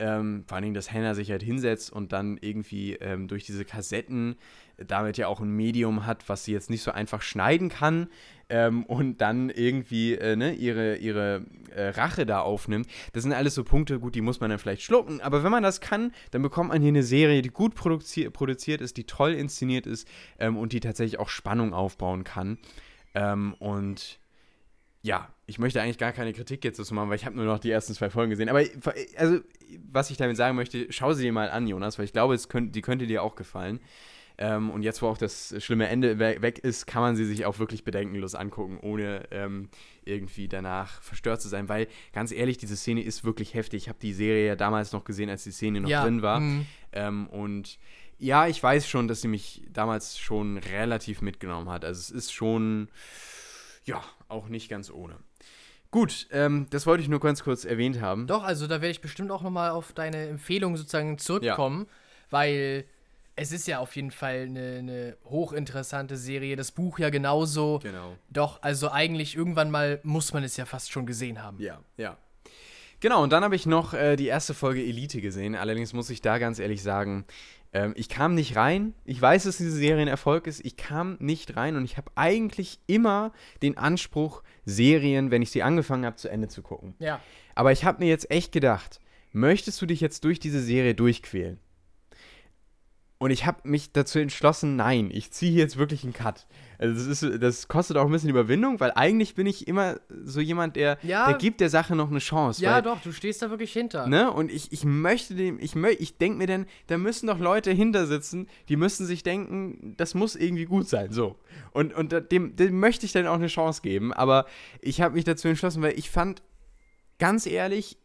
Ähm, vor allen Dingen, dass Hannah sich halt hinsetzt und dann irgendwie ähm, durch diese Kassetten damit ja auch ein Medium hat, was sie jetzt nicht so einfach schneiden kann ähm, und dann irgendwie äh, ne, ihre, ihre äh, Rache da aufnimmt. Das sind alles so Punkte, gut, die muss man dann vielleicht schlucken, aber wenn man das kann, dann bekommt man hier eine Serie, die gut produzi produziert ist, die toll inszeniert ist ähm, und die tatsächlich auch Spannung aufbauen kann. Ähm, und ja, ich möchte eigentlich gar keine Kritik jetzt dazu machen, weil ich habe nur noch die ersten zwei Folgen gesehen. Aber also, was ich damit sagen möchte, schau sie dir mal an, Jonas, weil ich glaube, es könnt, die könnte dir auch gefallen. Ähm, und jetzt, wo auch das schlimme Ende weg ist, kann man sie sich auch wirklich bedenkenlos angucken, ohne ähm, irgendwie danach verstört zu sein. Weil, ganz ehrlich, diese Szene ist wirklich heftig. Ich habe die Serie ja damals noch gesehen, als die Szene noch ja. drin war. Mhm. Ähm, und ja, ich weiß schon, dass sie mich damals schon relativ mitgenommen hat. Also es ist schon, ja, auch nicht ganz ohne. Gut, ähm, das wollte ich nur ganz kurz erwähnt haben. Doch, also da werde ich bestimmt auch nochmal auf deine Empfehlung sozusagen zurückkommen, ja. weil es ist ja auf jeden Fall eine, eine, hochinteressante Serie. Das Buch ja genauso. Genau. Doch, also eigentlich irgendwann mal muss man es ja fast schon gesehen haben. Ja, ja. Genau, und dann habe ich noch äh, die erste Folge Elite gesehen. Allerdings muss ich da ganz ehrlich sagen, ähm, ich kam nicht rein. Ich weiß, dass diese Serie ein Erfolg ist. Ich kam nicht rein und ich habe eigentlich immer den Anspruch, Serien, wenn ich sie angefangen habe, zu Ende zu gucken. Ja. Aber ich habe mir jetzt echt gedacht, möchtest du dich jetzt durch diese Serie durchquälen? Und ich habe mich dazu entschlossen, nein, ich ziehe jetzt wirklich einen Cut. Also das, ist, das kostet auch ein bisschen Überwindung, weil eigentlich bin ich immer so jemand, der, ja, der gibt der Sache noch eine Chance. Ja, weil, doch, du stehst da wirklich hinter. Ne? Und ich, ich möchte dem, ich, mö ich denke mir dann, da müssen doch Leute hinter sitzen, die müssen sich denken, das muss irgendwie gut sein. So. Und, und dem, dem möchte ich dann auch eine Chance geben. Aber ich habe mich dazu entschlossen, weil ich fand, ganz ehrlich,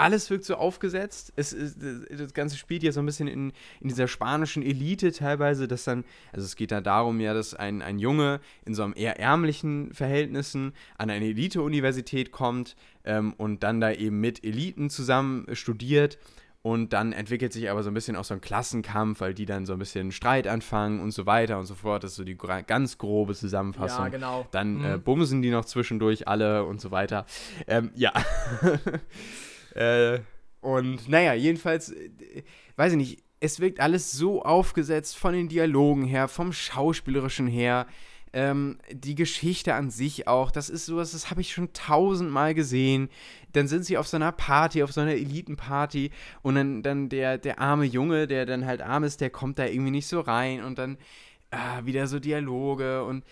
alles wirkt so aufgesetzt. Es, es, das Ganze spielt ja so ein bisschen in, in dieser spanischen Elite teilweise, dass dann, also es geht da darum ja, dass ein, ein Junge in so einem eher ärmlichen Verhältnissen an eine Elite-Universität kommt ähm, und dann da eben mit Eliten zusammen studiert. Und dann entwickelt sich aber so ein bisschen auch so ein Klassenkampf, weil die dann so ein bisschen Streit anfangen und so weiter und so fort. Das ist so die ganz grobe Zusammenfassung. Ja, genau. Dann mhm. äh, bumsen die noch zwischendurch alle und so weiter. Ähm, ja. [LAUGHS] Äh, und naja, jedenfalls, äh, weiß ich nicht, es wirkt alles so aufgesetzt von den Dialogen her, vom Schauspielerischen her. Ähm, die Geschichte an sich auch, das ist sowas, das habe ich schon tausendmal gesehen. Dann sind sie auf so einer Party, auf so einer Elitenparty und dann, dann der, der arme Junge, der dann halt arm ist, der kommt da irgendwie nicht so rein und dann ah, wieder so Dialoge und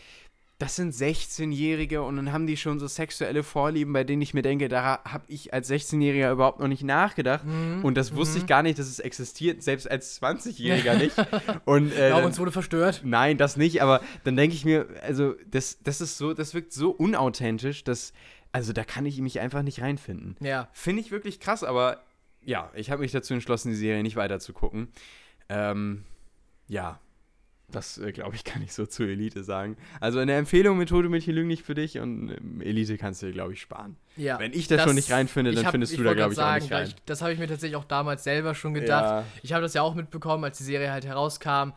das sind 16-Jährige und dann haben die schon so sexuelle Vorlieben, bei denen ich mir denke, da habe ich als 16-Jähriger überhaupt noch nicht nachgedacht. Mhm. Und das wusste mhm. ich gar nicht, dass es existiert, selbst als 20-Jähriger nicht. [LAUGHS] Und, äh, ja, uns wurde verstört. Nein, das nicht, aber dann denke ich mir, also das, das ist so, das wirkt so unauthentisch, dass, also da kann ich mich einfach nicht reinfinden. Ja. Finde ich wirklich krass, aber ja, ich habe mich dazu entschlossen, die Serie nicht weiter zu gucken. Ähm, ja, Das, äh, glaube ich, [LAUGHS] kann ich so zur Elite sagen. Also eine Empfehlung Methode lügen nicht für dich und ähm, Elite kannst du dir, glaube ich, sparen. Ja. Wenn ich das, schon nicht reinfinde, dann hab- findest du da, glaube ich, grad auch sagen, nicht rein. Das habe ich mir tatsächlich auch damals selber schon gedacht. Ja. Ich habe das ja auch mitbekommen, als die Serie halt herauskam.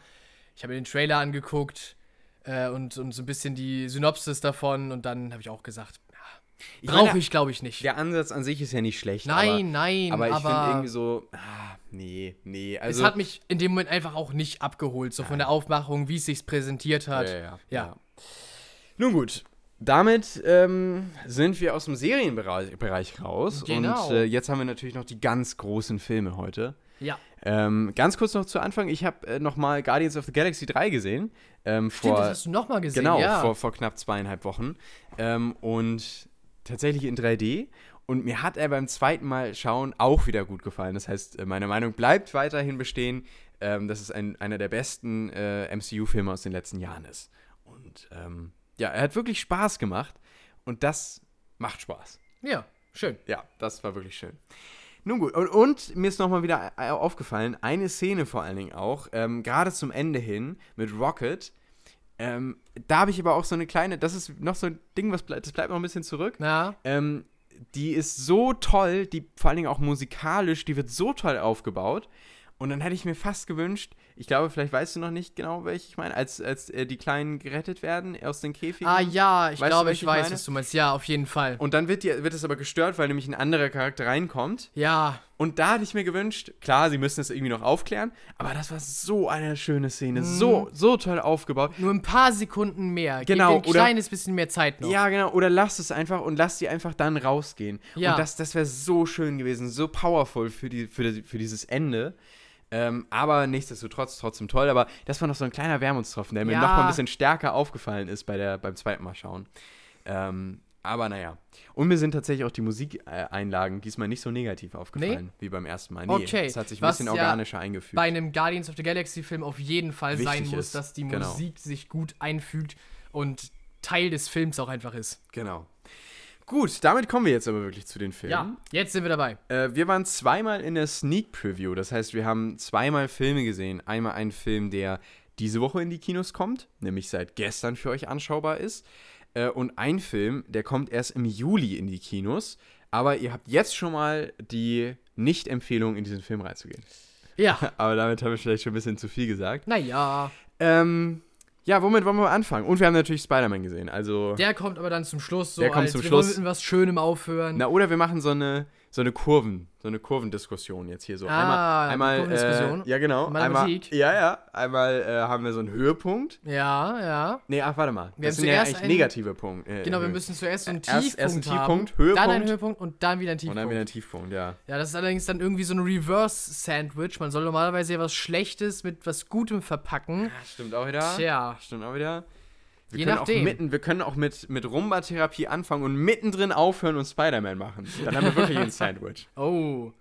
Ich habe mir den Trailer angeguckt äh, und, und so ein bisschen die Synopsis davon und dann habe ich auch gesagt, brauche ich glaube ich nicht. Der Ansatz an sich ist ja nicht schlecht. nein, nein, aber, aber aber, ich finde irgendwie so, ah, nee, nee. Also, es hat mich in dem Moment einfach auch nicht abgeholt, so von der Aufmachung, wie es sich präsentiert hat. Ja, ja, ja. Ja. Nun gut. Damit ähm, sind wir aus dem Serienbereich Bereich raus. Genau. Und äh, jetzt haben wir natürlich noch die ganz großen Filme heute. Ja. Ähm, ganz kurz noch zu Anfang. Ich habe äh, nochmal Guardians of the Galaxy 3 gesehen. Ähm, Stimmt, vor, das hast du nochmal gesehen. Genau, ja. vor, vor knapp zweieinhalb Wochen. Ähm, und tatsächlich in 3D. Und mir hat er beim zweiten Mal schauen auch wieder gut gefallen. Das heißt, äh, meine Meinung bleibt weiterhin bestehen, ähm, dass es ein, einer der besten äh, MCU-Filme aus den letzten Jahren ist. Und ähm, ja, er hat wirklich Spaß gemacht. Und das macht Spaß. ja, schön. Ja, das war wirklich schön. Nun gut, und, und mir ist nochmal wieder äh, aufgefallen, eine Szene vor allen Dingen auch, ähm, gerade zum Ende hin mit Rocket, ähm, da habe ich aber auch so eine kleine, das ist noch so ein Ding, was bleibt, das bleibt noch ein bisschen zurück. Na, Ähm, die ist so toll, die vor allen Dingen auch musikalisch, die wird so toll aufgebaut. Und dann hätte ich mir fast gewünscht, ich glaube, vielleicht weißt du noch nicht genau, welche ich meine, als, als äh, die Kleinen gerettet werden aus den Käfigen. ah ja, ich Weißt du, glaube, was ich ich weiß, meine? was du meinst. Ja, auf jeden Fall. Und dann wird, die, wird es aber gestört, weil nämlich ein anderer Charakter reinkommt. ja, Und da hatte ich mir gewünscht, klar, sie müssen es irgendwie noch aufklären, aber das war so eine schöne Szene, so, so toll aufgebaut. nur ein paar Sekunden mehr. Genau, ein oder- kleines bisschen mehr Zeit noch. Ja, genau, oder lass es einfach und lass sie einfach dann rausgehen. Ja. Und das, das wäre so schön gewesen, so powerful für, die, für, die, für dieses Ende. Ähm, aber nichtsdestotrotz trotzdem toll. Aber das war noch so ein kleiner Wermutstropfen, der mir Ja. noch mal ein bisschen stärker aufgefallen ist bei der, beim zweiten Mal schauen. Ähm, aber naja. Und mir sind tatsächlich auch die Musikeinlagen diesmal nicht so negativ aufgefallen wie beim ersten Mal. Nee, Okay, es hat sich ein was bisschen ja organischer eingefügt. Bei einem Guardians of the Galaxy Film auf jeden Fall Wichtig sein muss, ist, dass die genau. Musik sich gut einfügt und Teil des Films auch einfach ist. Genau. Gut, damit kommen wir jetzt aber wirklich zu den Filmen. Ja, jetzt sind wir dabei. Äh, wir waren zweimal in der Sneak Preview. Das heißt, wir haben zweimal Filme gesehen. Einmal einen Film, der diese Woche in die Kinos kommt, nämlich seit gestern für euch anschaubar ist. Äh, und ein Film, der kommt erst im Juli in die Kinos. Aber ihr habt jetzt schon mal die Nicht-Empfehlung, in diesen Film reinzugehen. Ja, [LAUGHS] Aber damit habe ich vielleicht schon ein bisschen zu viel gesagt. naja, Ähm, ja, womit wollen wir anfangen? Und wir haben natürlich Spider-Man gesehen. Also. der kommt aber dann zum Schluss so Der kommt als, zum wir Schluss. wollen mit was Schönem aufhören. Na, oder wir machen so eine, so eine Kurven, so eine Kurvendiskussion jetzt hier so. Ah, einmal, einmal? Äh, ja, genau. Einmal, Mathematik? ja, ja. Einmal äh, haben wir so einen Höhepunkt. Ja, ja. Nee, ach, warte mal. Wir das sind ja zuerst eigentlich einen- negative Punkte. Äh, Genau, wir Höhe- müssen zuerst so einen Erst- Tiefpunkt erst einen Tiefpunkt, haben, Höhepunkt. dann einen Höhepunkt und dann wieder einen Und Tiefpunkt. dann wieder ein Tiefpunkt, ja. Ja, das ist allerdings dann irgendwie so ein Reverse-Sandwich. Man soll normalerweise ja was Schlechtes mit was Gutem verpacken. Stimmt auch wieder. Tja, Stimmt auch wieder. Wir Je können nachdem. Auch mitten, wir können auch mit, mit Rumba-Therapie anfangen und mittendrin aufhören und Spider-Man machen. Dann haben wir wirklich [LAUGHS] ein Sandwich. oh,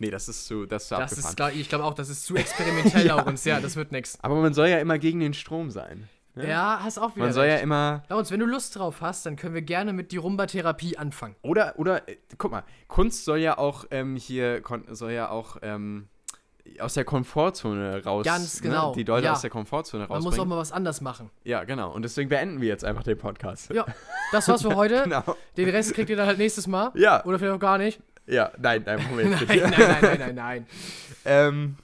Nee, das ist zu, das ist zu das abgefahren. ist, glaub, ich glaube auch, das ist zu experimentell, [LAUGHS] Ja. Laurens. Ja, das wird nix. Aber man soll ja immer gegen den Strom sein. ne? Ja, hast auch wieder Man soll ja recht. immer Laurens, wenn du Lust drauf hast, dann können wir gerne mit die Rumba-Therapie anfangen. Oder, oder, äh, guck mal, Kunst soll ja auch ähm, hier, soll ja auch ähm, aus der Komfortzone raus. Ganz genau, Ne? Die Leute ja. aus der Komfortzone Man muss auch mal was anders machen. ja, genau. Und deswegen beenden wir jetzt einfach den Podcast. Ja, das war's für [LAUGHS] heute. Genau. Den Rest kriegt ihr dann halt nächstes Mal. Ja. Oder vielleicht auch gar nicht. Ja, nein, nein, Moment. [LAUGHS] Nein, nein, nein, nein, nein, nein. [LAUGHS] ähm,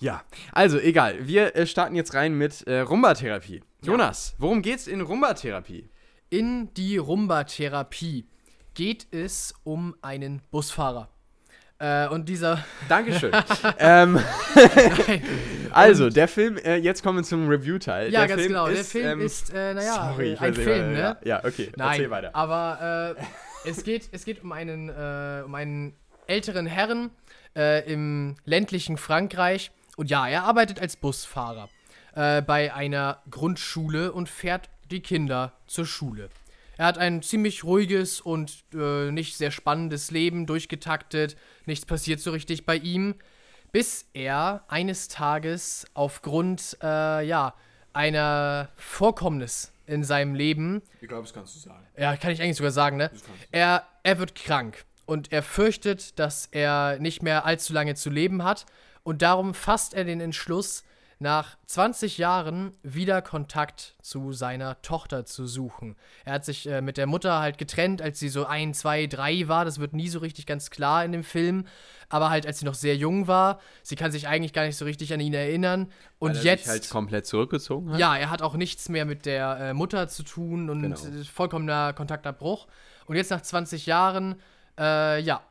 ja, also egal. Wir äh, starten jetzt rein mit äh, Rumba-Therapie. Ja. Jonas, worum geht's in Rumba-Therapie? In die Rumba-Therapie geht es um einen Busfahrer. Äh, und dieser. [LAUGHS] Dankeschön. [LAUGHS] ähm, [LAUGHS] also, der Film, äh, jetzt kommen wir zum Review-Teil. ja, der ganz Film genau. Ist, der Film ähm, ist, äh, naja, sorry, ein nicht, Film, äh, ne? Ja, ja okay, Nein, erzähl weiter. aber äh, es, geht, es geht um einen, äh, um einen älteren Herrn äh, im ländlichen Frankreich. Und ja, er arbeitet als Busfahrer bei einer Grundschule und fährt die Kinder zur Schule. Er hat ein ziemlich ruhiges und äh, nicht sehr spannendes Leben durchgetaktet. Nichts passiert so richtig bei ihm, bis er eines Tages aufgrund äh, ja, einer Vorkommnis in seinem Leben Ich glaube, das kannst du sagen. ja, kann ich eigentlich sogar sagen, ne? Er, er wird krank und er fürchtet, dass er nicht mehr allzu lange zu leben hat und darum fasst er den Entschluss, nach 20 Jahren wieder Kontakt zu seiner Tochter zu suchen. Er hat sich äh, mit der Mutter halt getrennt, als sie so ein, zwei, drei war. Das wird nie so richtig ganz klar in dem Film. Aber halt, als sie noch sehr jung war. Sie kann sich eigentlich gar nicht so richtig an ihn erinnern. Und Weil er jetzt. Sich halt komplett zurückgezogen hat. Ja, er hat auch nichts mehr mit der äh, Mutter zu tun und Genau. äh, vollkommener Kontaktabbruch. Und jetzt nach 20 Jahren, äh, ja,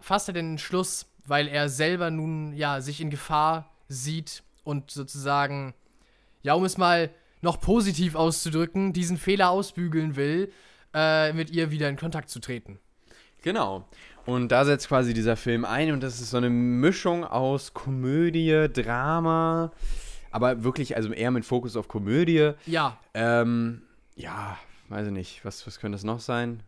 fasst er den Entschluss, weil er selber nun ja sich in Gefahr sieht und sozusagen, ja, um es mal noch positiv auszudrücken, diesen Fehler ausbügeln will, äh, mit ihr wieder in Kontakt zu treten. Genau. Und da setzt quasi dieser Film ein und das ist so eine Mischung aus Komödie, Drama, aber wirklich, also eher mit Fokus auf Komödie. Ja, Ähm, ja, weiß ich nicht, was, was könnte das noch sein?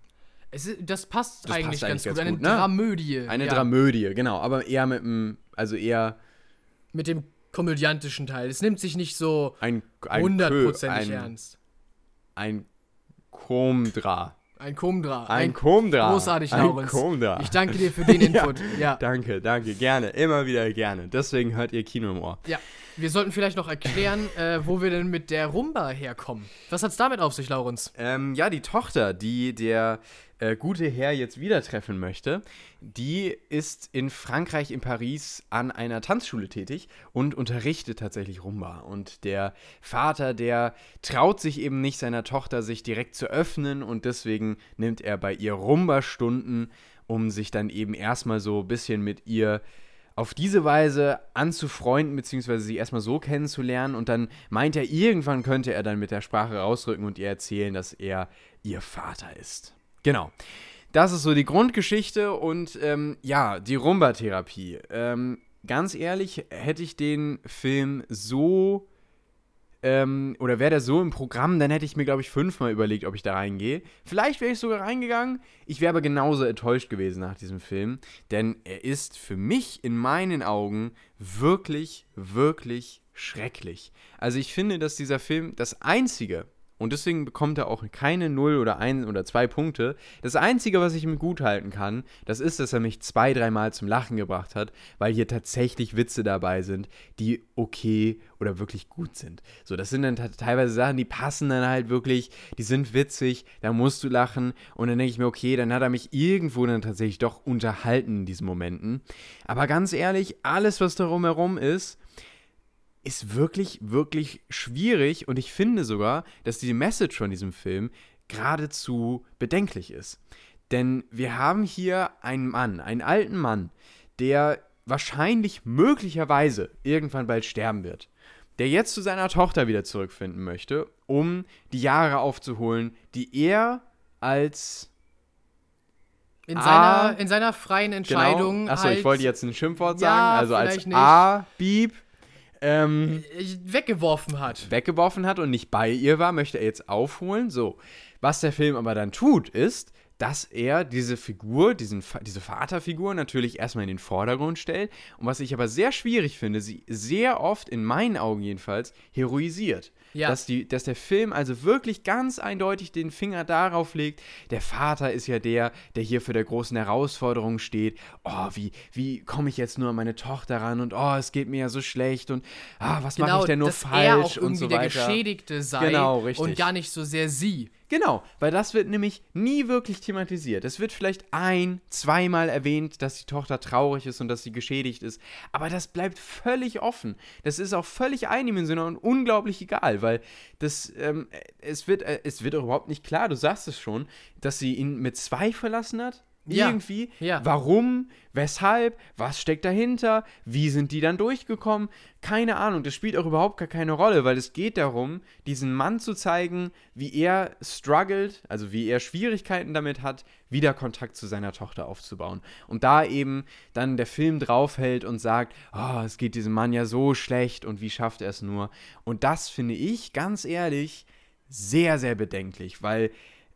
es ist, das passt Das eigentlich passt ganz eigentlich gut. ganz Eine gut, ne? Dramödie. Eine ja. Dramödie, genau, aber eher mit einem, also eher Mit dem komödiantischen Teil. Es nimmt sich nicht so ein, ein hundertprozentig ein, ernst. Ein Komdra. Ein Komdra. Ein Komdra. großartig, ein Laurens. Komdra. Ich danke dir für den [LAUGHS] Input. ja. Danke, danke, gerne, immer wieder gerne. Deswegen hört ihr Kino im Ohr. ja. Wir sollten vielleicht noch erklären, äh, wo wir denn mit der Rumba herkommen. Was hat's damit auf sich, Laurens? Ähm, ja, die Tochter, die der äh, gute Herr jetzt wieder treffen möchte, die ist in Frankreich, in Paris, an einer Tanzschule tätig und unterrichtet tatsächlich Rumba. Und der Vater, der traut sich eben nicht seiner Tochter, sich direkt zu öffnen und deswegen nimmt er bei ihr Rumba-Stunden, um sich dann eben erstmal so ein bisschen mit ihr auf diese Weise anzufreunden, beziehungsweise sie erstmal so kennenzulernen und dann meint er, irgendwann könnte er dann mit der Sprache rausrücken und ihr erzählen, dass er ihr Vater ist. Genau. Das ist so die Grundgeschichte und ähm, ja, die Rumba-Therapie. Ähm, ganz ehrlich, hätte ich den Film so ähm, oder wäre der so im Programm, dann hätte ich mir, glaube ich, fünfmal überlegt, ob ich da reingehe. Vielleicht wäre ich sogar reingegangen. Ich wäre aber genauso enttäuscht gewesen nach diesem Film, denn er ist für mich in meinen Augen wirklich, wirklich schrecklich. Also ich finde, dass dieser Film das einzige, und deswegen bekommt er auch keine 0 oder 1 oder 2 Punkte. Das Einzige, was ich ihm gut halten kann, das ist, dass er mich zwei, dreimal zum Lachen gebracht hat, weil hier tatsächlich Witze dabei sind, die okay oder wirklich gut sind. So, das sind dann te- teilweise Sachen, die passen dann halt wirklich, die sind witzig, da musst du lachen. Und dann denke ich mir, okay, dann hat er mich irgendwo dann tatsächlich doch unterhalten in diesen Momenten. Aber ganz ehrlich, alles, was darum herum ist, ist wirklich, wirklich schwierig und ich finde sogar, dass die Message von diesem Film geradezu bedenklich ist. Denn wir haben hier einen Mann, einen alten Mann, der wahrscheinlich möglicherweise irgendwann bald sterben wird, der jetzt zu seiner Tochter wieder zurückfinden möchte, um die Jahre aufzuholen, die er als In, Ah, seiner, in seiner freien Entscheidung. Genau, achso, halt, ich wollte jetzt ein Schimpfwort Ja, sagen, also als. A-Bieb ähm, äh, weggeworfen hat. weggeworfen hat und nicht bei ihr war, möchte er jetzt aufholen. So. Was der Film aber dann tut, ist, dass er diese Figur, diesen, diese Vaterfigur natürlich erstmal in den Vordergrund stellt. Und was ich aber sehr schwierig finde, sie sehr oft, in meinen Augen jedenfalls, heroisiert. Ja. Dass, die, dass der Film also wirklich ganz eindeutig den Finger darauf legt, der Vater ist ja der, der hier für der großen Herausforderung steht. Oh, wie, wie komme ich jetzt nur an meine Tochter ran? Und oh, es geht mir ja so schlecht und ah, was mache ich denn nur Genau, dass er auch falsch irgendwie und so der weiter. Geschädigte sei Genau, richtig. und gar nicht so sehr sie. Genau, weil das wird nämlich nie wirklich thematisiert. Es wird vielleicht ein, zweimal erwähnt, dass die Tochter traurig ist und dass sie geschädigt ist, aber das bleibt völlig offen. Das ist auch völlig eindimensional und unglaublich egal, weil das, ähm, es, wird, äh, es wird auch überhaupt nicht klar, du sagst es schon, dass sie ihn mit zwei verlassen hat. Ja, Irgendwie. ja. Warum? Weshalb? Was steckt dahinter? Wie sind die dann durchgekommen? Keine Ahnung. Das spielt auch überhaupt gar keine Rolle, weil es geht darum, diesen Mann zu zeigen, wie er struggelt, also wie er Schwierigkeiten damit hat, wieder Kontakt zu seiner Tochter aufzubauen. Und da eben dann der Film draufhält und sagt, oh, es geht diesem Mann ja so schlecht und wie schafft er es nur? Und das finde ich, ganz ehrlich, sehr, sehr bedenklich, weil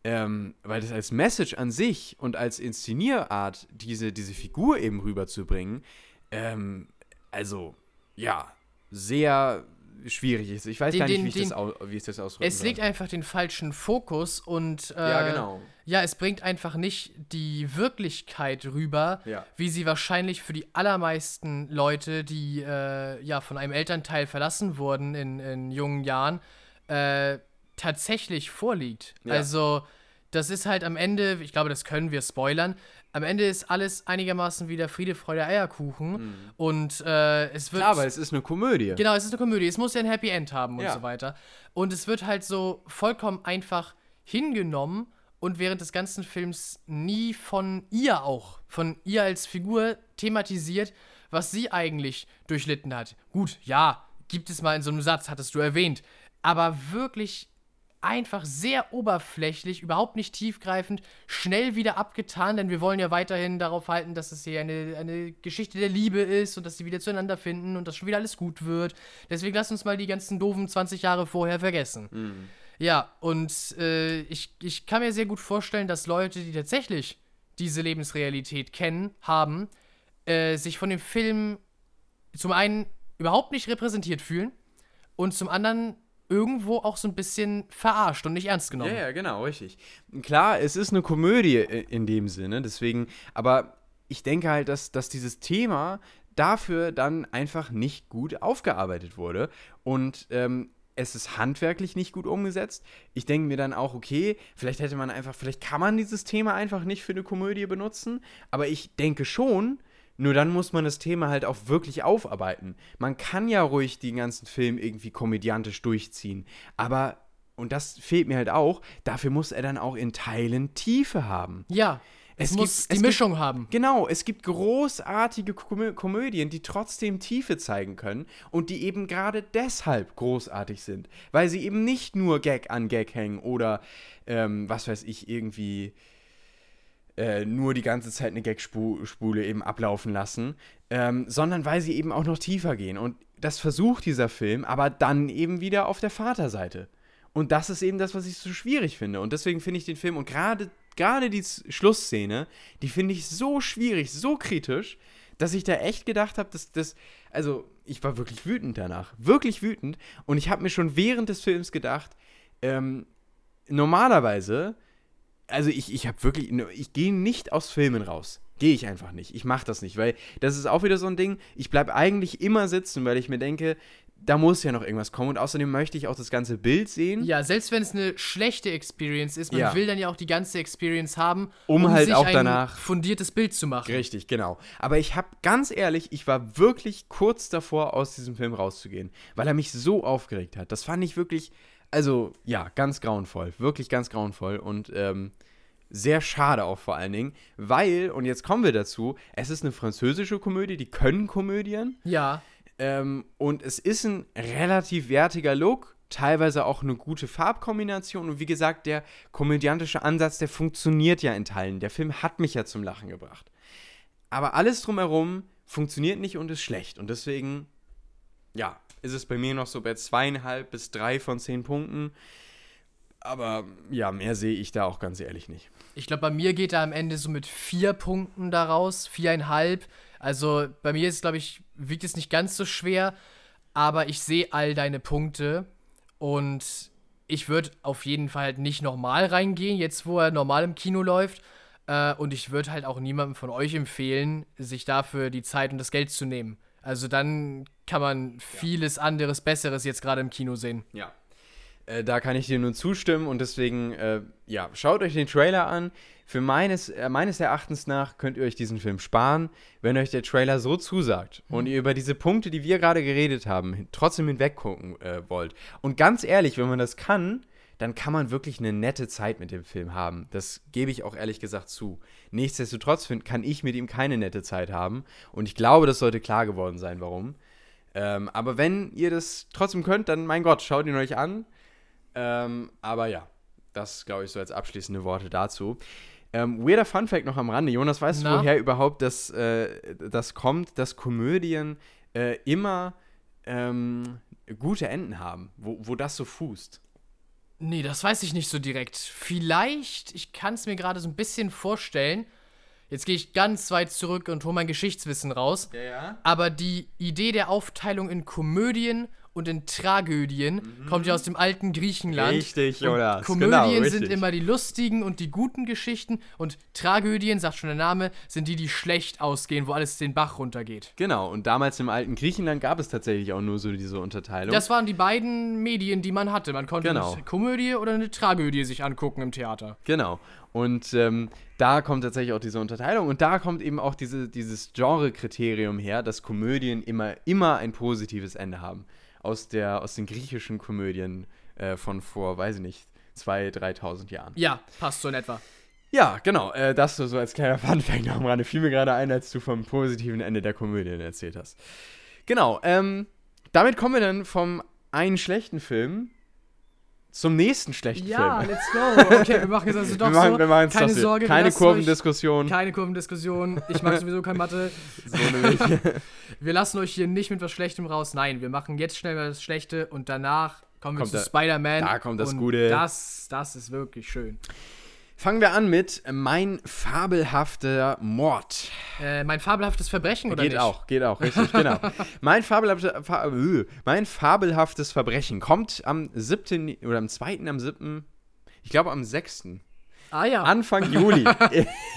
ähm, weil das als Message an sich und als Inszenierart, diese, diese Figur eben rüberzubringen, ähm, also ja, sehr, schwierig ist. Ich weiß Den- gar nicht, den- wie ich, den- das, au wie ich das ausdrücken Es legt einfach den falschen Fokus und äh, Ja, genau. Ja, es bringt einfach nicht die Wirklichkeit rüber, Ja. wie sie wahrscheinlich für die allermeisten Leute, die äh, ja von einem Elternteil verlassen wurden in, in jungen Jahren, äh, tatsächlich vorliegt. Ja. Also das ist halt am Ende, ich glaube, das können wir spoilern. Am Ende ist alles einigermaßen wieder Friede, Freude, Eierkuchen und äh, es wird Klar, aber es ist eine Komödie. Genau, es ist eine Komödie. Es muss ja ein Happy End haben und Ja. so weiter. Und es wird halt so vollkommen einfach hingenommen und während des ganzen Films nie von ihr auch, von ihr als Figur thematisiert, was sie eigentlich durchlitten hat. Gut, ja, gibt es mal in so einem Satz, hattest du erwähnt. Aber wirklich einfach sehr oberflächlich, überhaupt nicht tiefgreifend, schnell wieder abgetan, denn wir wollen ja weiterhin darauf halten, dass es hier eine, eine Geschichte der Liebe ist und dass sie wieder zueinander finden und dass schon wieder alles gut wird. Deswegen lass uns mal die ganzen doofen 20 Jahre vorher vergessen. Ja, und äh, ich, ich kann mir sehr gut vorstellen, dass Leute, die tatsächlich diese Lebensrealität kennen, haben, äh, sich von dem Film zum einen überhaupt nicht repräsentiert fühlen und zum anderen irgendwo auch so ein bisschen verarscht und nicht ernst genommen. Ja, ja, genau, richtig. Klar, es ist eine Komödie i- in dem Sinne, deswegen, aber ich denke halt, dass, dass dieses Thema dafür dann einfach nicht gut aufgearbeitet wurde und ähm, es ist handwerklich nicht gut umgesetzt. Ich denke mir dann auch, okay, vielleicht hätte man einfach, vielleicht kann man dieses Thema einfach nicht für eine Komödie benutzen, aber ich denke schon, nur dann muss man das Thema halt auch wirklich aufarbeiten. Man kann ja ruhig den ganzen Film irgendwie komödiantisch durchziehen, aber, und das fehlt mir halt auch, dafür muss er dann auch in Teilen Tiefe haben. Ja, es, Es muss gibt- die es Mischung haben. Genau, es gibt großartige Komö Komödien, die trotzdem Tiefe zeigen können und die eben gerade deshalb großartig sind, weil sie eben nicht nur Gag an Gag hängen oder ähm, was weiß ich, irgendwie äh, nur die ganze Zeit eine Gagspule eben ablaufen lassen, ähm, sondern weil sie eben auch noch tiefer gehen. Und das versucht dieser Film, aber dann eben wieder auf der Vaterseite. Und das ist eben das, was ich so schwierig finde. Und deswegen finde ich den Film und gerade gerade die Schlussszene, die finde ich so schwierig, so kritisch, dass ich da echt gedacht habe, dass das also ich war wirklich wütend danach, wirklich wütend. Und ich habe mir schon während des Films gedacht, ähm, normalerweise also ich, ich habe wirklich, ich gehe nicht aus Filmen raus. Gehe ich einfach nicht. Ich mache das nicht, weil das ist auch wieder so ein Ding. Ich bleibe eigentlich immer sitzen, weil ich mir denke, da muss ja noch irgendwas kommen. Und außerdem möchte ich auch das ganze Bild sehen. Ja, selbst wenn es eine schlechte Experience ist, man Ja. will dann ja auch die ganze Experience haben, Um halt sich auch ein danach- fundiertes Bild zu machen. Richtig, genau. Aber ich habe ganz ehrlich, ich war wirklich kurz davor, aus diesem Film rauszugehen, weil er mich so aufgeregt hat. Das fand ich wirklich, also ja, ganz grauenvoll. Wirklich ganz grauenvoll. Und ähm, sehr schade auch vor allen Dingen, weil, und jetzt kommen wir dazu, es ist eine französische Komödie, die können Komödien. Ja, Ähm, und es ist ein relativ wertiger Look, teilweise auch eine gute Farbkombination. Und wie gesagt, der komödiantische Ansatz, der funktioniert ja in Teilen. Der Film hat mich ja zum Lachen gebracht. Aber alles drumherum funktioniert nicht und ist schlecht. Und deswegen, ja, ist es bei mir noch so bei zweieinhalb bis drei von zehn Punkten. Aber ja, mehr sehe ich da auch ganz ehrlich nicht. ich glaube, bei mir geht er am Ende so mit vier Punkten daraus, viereinhalb. Also bei mir ist, glaube ich, wiegt es nicht ganz so schwer, aber ich sehe all deine Punkte und ich würde auf jeden Fall halt nicht nochmal reingehen, jetzt wo er normal im Kino läuft. Äh, und ich würde halt auch niemandem von euch empfehlen, sich dafür die Zeit und das Geld zu nehmen. Also dann kann man vieles anderes, Besseres jetzt gerade im Kino sehen. Ja. Äh, da kann ich dir nur zustimmen und deswegen, äh, ja, schaut euch den Trailer an. Für meines, äh, meines Erachtens nach könnt ihr euch diesen Film sparen, wenn euch der Trailer so zusagt und ihr über diese Punkte, die wir gerade geredet haben, trotzdem hinweggucken äh, wollt. Und ganz ehrlich, wenn man das kann, dann kann man wirklich eine nette Zeit mit dem Film haben. Das gebe ich auch ehrlich gesagt zu. Nichtsdestotrotz kann ich mit ihm keine nette Zeit haben und ich glaube, das sollte klar geworden sein, warum. Ähm, aber wenn ihr das trotzdem könnt, dann mein Gott, schaut ihn euch an. Ähm, aber ja, das glaube ich so als abschließende Worte dazu. Ähm, weirder Funfact noch am Rande. Jonas, weißt du, woher überhaupt das, äh, das kommt, dass Komödien äh, immer ähm, gute Enden haben? Wo, wo das so fußt? Nee, das weiß ich nicht so direkt. Vielleicht, ich kann es mir gerade so ein bisschen vorstellen. Jetzt gehe ich ganz weit zurück und hole mein Geschichtswissen raus. Ja, ja. Aber die Idee der Aufteilung in Komödien und in Tragödien. Kommt ja aus dem alten Griechenland. Richtig, Und Jonas. Komödien genau, sind richtig. immer die lustigen und die guten Geschichten und Tragödien, sagt schon der Name, sind die, die schlecht ausgehen, wo alles den Bach runtergeht. Genau, und damals im alten Griechenland gab es tatsächlich auch nur so diese Unterteilung. Das waren die beiden Medien, die man hatte. Man konnte Genau. eine Komödie oder eine Tragödie sich angucken im Theater. Genau. Und ähm, da kommt tatsächlich auch diese Unterteilung und da kommt eben auch diese, dieses Genre-Kriterium her, dass Komödien immer, immer ein positives Ende haben. Aus, der, aus den griechischen Komödien äh, von vor, weiß ich nicht, 2.000, 3.000 Jahren. Ja, passt so in etwa. Ja, genau. Äh, das so als kleiner [LAUGHS] Funfact am Rande. Fiel mir gerade ein, als du vom positiven Ende der Komödien erzählt hast. Genau. Ähm, damit kommen wir dann vom einen schlechten Film zum nächsten schlechten Ja, Film. let's go. Okay, wir machen jetzt also [LAUGHS] doch wir machen, so. wir Keine. Sorge, keine Kurvendiskussion. Keine Kurvendiskussion. Ich mag [LAUGHS] sowieso kein Mathe. So nämlich. [LAUGHS] Wir lassen euch hier nicht mit was Schlechtem raus. Nein, wir machen jetzt schnell mal das Schlechte und danach kommen wir Kommt zu Spider-Man. da kommt das Gute. Das, das ist wirklich schön. Fangen wir an mit Mein fabelhafter Mord. Äh, mein fabelhaftes Verbrechen oder geht nicht? auch, geht auch, richtig, genau. [LAUGHS] Mein, fabelhafte, fa äh, mein fabelhaftes Verbrechen kommt am 7. oder am 2. am 7. Ich glaube am 6. Ah ja, Anfang [LAUGHS] Juli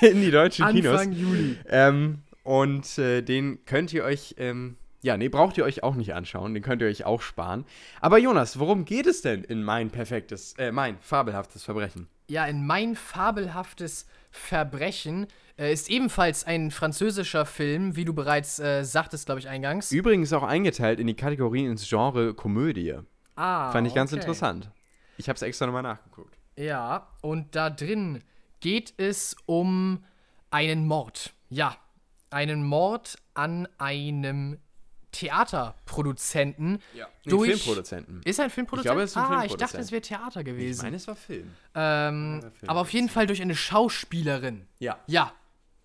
in die deutschen Anfang Kinos. Juli. Ähm, und äh, den könnt ihr euch, ähm, ja, nee, braucht ihr euch auch nicht anschauen, den könnt ihr euch auch sparen. Aber Jonas, worum geht es denn in mein perfektes, äh, mein fabelhaftes Verbrechen? Ja, in mein fabelhaftes Verbrechen äh, ist ebenfalls ein französischer Film, wie du bereits äh, sagtest, glaube ich, eingangs. Übrigens auch eingeteilt in die Kategorien ins Genre Komödie. Ah, Fand ich ganz okay. interessant. Ich habe es extra nochmal nachgeguckt. Ja, und da drin geht es um einen Mord. Ja, einen Mord an einem Theaterproduzenten. Ja. Durch- Filmproduzenten. Ist er ein Filmproduzent? Ich glaube, es ist ein ah, ich Filmproduzent. dachte, es wäre Theater gewesen. Ich meine, es war Film. ähm, Film. aber auf jeden Fall durch eine Schauspielerin. Ja, Ja,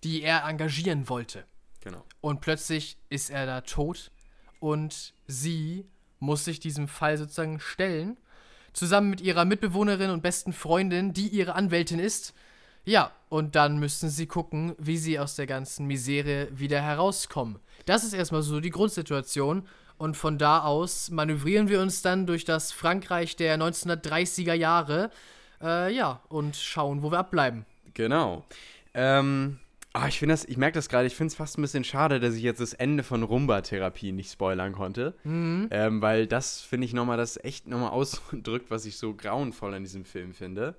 die er engagieren wollte. genau. Und plötzlich ist er da tot und sie muss sich diesem Fall sozusagen stellen. Zusammen mit ihrer Mitbewohnerin und besten Freundin, die ihre Anwältin ist. Ja, und dann müssen sie gucken, wie sie aus der ganzen Misere wieder herauskommen. Das ist erstmal so die Grundsituation. Und von da aus manövrieren wir uns dann durch das Frankreich der 1930er Jahre. Äh, ja, und schauen, wo wir abbleiben. Genau. Ähm, ah, ich finde das, ich merke das gerade, ich finde es fast ein bisschen schade, dass ich jetzt das Ende von Rumba-Therapie nicht spoilern konnte. Mhm. Ähm, weil das, finde ich, nochmal, das echt nochmal [LAUGHS] ausdrückt, was ich so grauenvoll an diesem Film finde.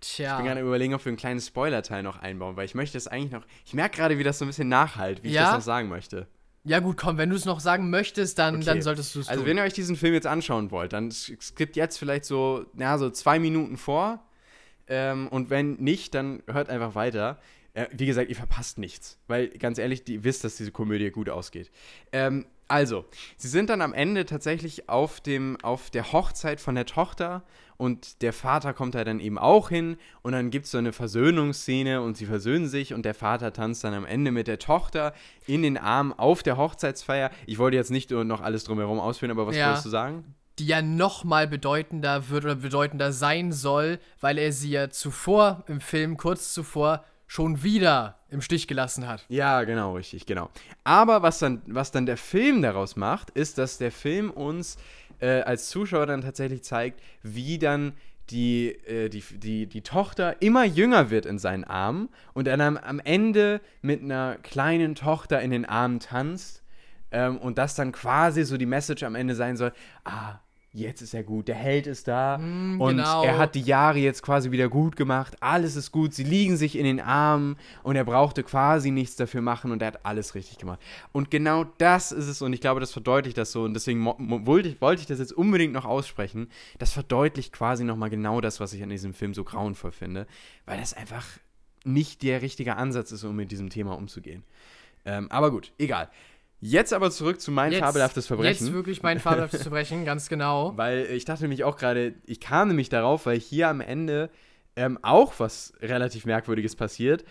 Tja. Ich bin gerade überlegen, ob wir einen kleinen Spoiler-Teil noch einbauen, weil ich möchte das eigentlich noch. Ich merke gerade, wie das so ein bisschen nachhalt, wie ich Ja? das noch sagen möchte. Ja, gut, komm, wenn du es noch sagen möchtest, dann, Okay. dann solltest du es Also, tun. wenn ihr euch diesen Film jetzt anschauen wollt, dann skippt jetzt vielleicht so, ja, so zwei Minuten vor. Ähm, und wenn nicht, dann hört einfach weiter. Äh, wie gesagt, ihr verpasst nichts. Weil, ganz ehrlich, ihr wisst, dass diese Komödie gut ausgeht. Ähm, also, sie sind dann am Ende tatsächlich auf, dem, auf der Hochzeit von der Tochter und der Vater kommt da dann eben auch hin und dann gibt es so eine Versöhnungsszene und sie versöhnen sich und der Vater tanzt dann am Ende mit der Tochter in den Armen auf der Hochzeitsfeier. Ich wollte jetzt nicht noch alles drumherum ausführen, aber was Ja. wolltest du sagen? die ja noch mal bedeutender wird oder bedeutender sein soll, weil er sie ja zuvor im Film, kurz zuvor, schon wieder im Stich gelassen hat. Ja, genau, richtig, genau. Aber was dann, was dann der Film daraus macht, ist, dass der Film uns äh, als Zuschauer dann tatsächlich zeigt, wie dann die, äh, die, die, die Tochter immer jünger wird in seinen Armen und dann am, am Ende mit einer kleinen Tochter in den Armen tanzt ähm, und das dann quasi so die Message am Ende sein soll, ah, jetzt ist er gut, der Held ist da und genau. er hat die Jahre jetzt quasi wieder gut gemacht, alles ist gut, sie liegen sich in den Armen und er brauchte quasi nichts dafür machen und er hat alles richtig gemacht. Und genau das ist es und ich glaube, das verdeutlicht das so und deswegen wollte ich, wollte ich das jetzt unbedingt noch aussprechen. Das verdeutlicht quasi nochmal genau das, was ich an diesem Film so grauenvoll finde, weil das einfach nicht der richtige Ansatz ist, um mit diesem Thema umzugehen. Ähm, aber gut, egal. Jetzt aber zurück zu mein fabelhaftes Verbrechen. Jetzt wirklich mein fabelhaftes [LAUGHS] Verbrechen, ganz genau. Weil ich dachte nämlich auch gerade, ich kam nämlich darauf, weil hier am Ende ähm, auch was relativ Merkwürdiges passiert,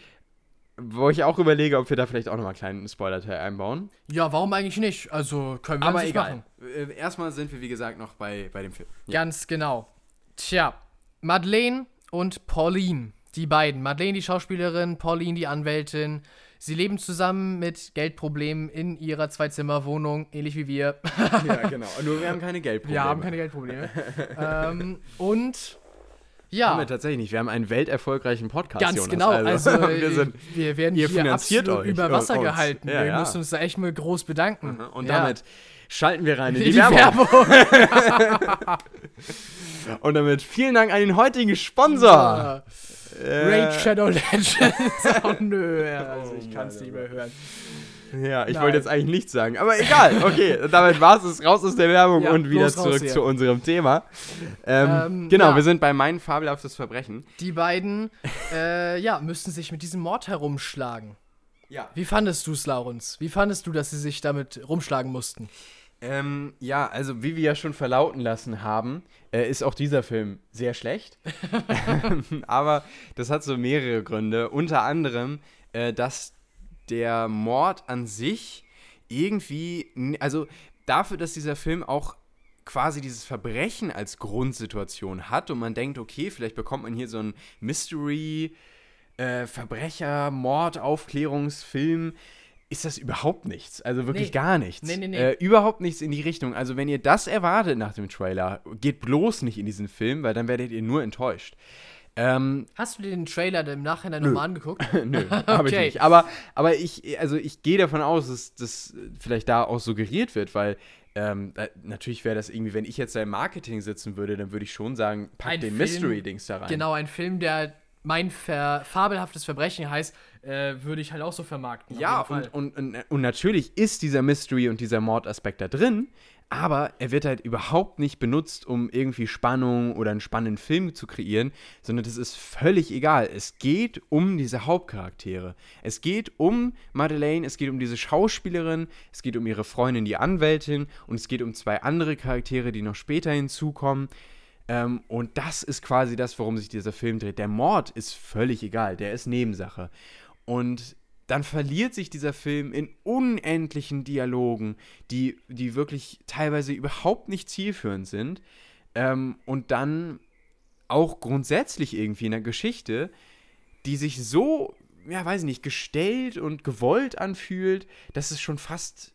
wo ich auch überlege, ob wir da vielleicht auch nochmal einen kleinen Spoiler-Teil einbauen. Ja, warum eigentlich nicht? Also können wir Aber egal. machen. Äh, erstmal sind wir, wie gesagt, noch bei, bei dem Film. Ganz genau. Tja, Madeleine und Pauline, die beiden. Madeleine, die Schauspielerin, Pauline, die Anwältin, Sie leben zusammen mit Geldproblemen in ihrer Zwei-Zimmer-Wohnung, ähnlich wie wir. ja, genau. Nur wir haben keine Geldprobleme. Wir haben keine Geldprobleme. ähm, und ja. Haben wir tatsächlich nicht. Wir haben einen welterfolgreichen Podcast. Ganz Jonas. genau. Also, [LAUGHS] wir, sind, wir werden hier absolut euch über Wasser gehalten. Ja, wir ja. müssen uns da echt mal groß bedanken. und Ja. damit schalten wir rein in die, [LAUGHS] Die Werbung. Werbung. [LAUGHS] [LAUGHS] Und damit vielen Dank an den heutigen Sponsor. Ja. Äh, Raid Shadow Legends. [LAUGHS] oh nö, also ich Oh kann es nicht oh mehr hören. Ja, ich Nein. wollte jetzt eigentlich nichts sagen, aber egal. Okay, [LAUGHS] damit war es raus aus der Werbung Ja, und wieder zurück hier. zu unserem Thema. Ähm, Ähm, genau, ja. wir sind bei mein fabelhaftes Verbrechen. Die beiden, äh, ja, müssten sich mit diesem Mord herumschlagen. Ja. Wie fandest du es, Laurens? Wie fandest du, dass sie sich damit rumschlagen mussten? Ähm, ja, also wie wir ja schon verlauten lassen haben, äh, ist auch dieser Film sehr schlecht. [LAUGHS] [LAUGHS] Aber das hat so mehrere Gründe. Unter anderem, äh, dass der Mord an sich irgendwie, also dafür, dass dieser Film auch quasi dieses Verbrechen als Grundsituation hat und man denkt, okay, vielleicht bekommt man hier so einen Mystery, äh, Verbrecher, Mord, Aufklärungsfilm, ist das überhaupt nichts. Also wirklich Nee. gar nichts. Nee, nee, nee. Äh, überhaupt nichts in die Richtung. Also wenn ihr das erwartet nach dem Trailer, geht bloß nicht in diesen Film, weil dann werdet ihr nur enttäuscht. Ähm, Hast du dir den Trailer im Nachhinein nochmal angeguckt? [LAUGHS] Nö, [LAUGHS] habe ich Okay. nicht. Aber, aber ich, also ich gehe davon aus, dass das vielleicht da auch suggeriert wird, weil ähm, natürlich wäre das irgendwie, wenn ich jetzt da im Marketing sitzen würde, dann würde ich schon sagen, pack Ein den Mystery-Dings da rein. Genau, ein Film, der mein ver fabelhaftes Verbrechen heißt, äh, würde ich halt auch so vermarkten. Ja, und, und, und, und natürlich ist dieser Mystery und dieser Mordaspekt da drin, aber er wird halt überhaupt nicht benutzt, um irgendwie Spannung oder einen spannenden Film zu kreieren, sondern das ist völlig egal. Es geht um diese Hauptcharaktere. Es geht um Madeleine, es geht um diese Schauspielerin, es geht um ihre Freundin, die Anwältin und es geht um zwei andere Charaktere, die noch später hinzukommen. Ähm, und das ist quasi das, worum sich dieser Film dreht. Der Mord ist völlig egal, der ist Nebensache. Und dann verliert sich dieser Film in unendlichen Dialogen, die, die wirklich teilweise überhaupt nicht zielführend sind. Ähm, und dann auch grundsätzlich irgendwie in der Geschichte, die sich so, ja, weiß ich nicht, gestellt und gewollt anfühlt, dass es schon fast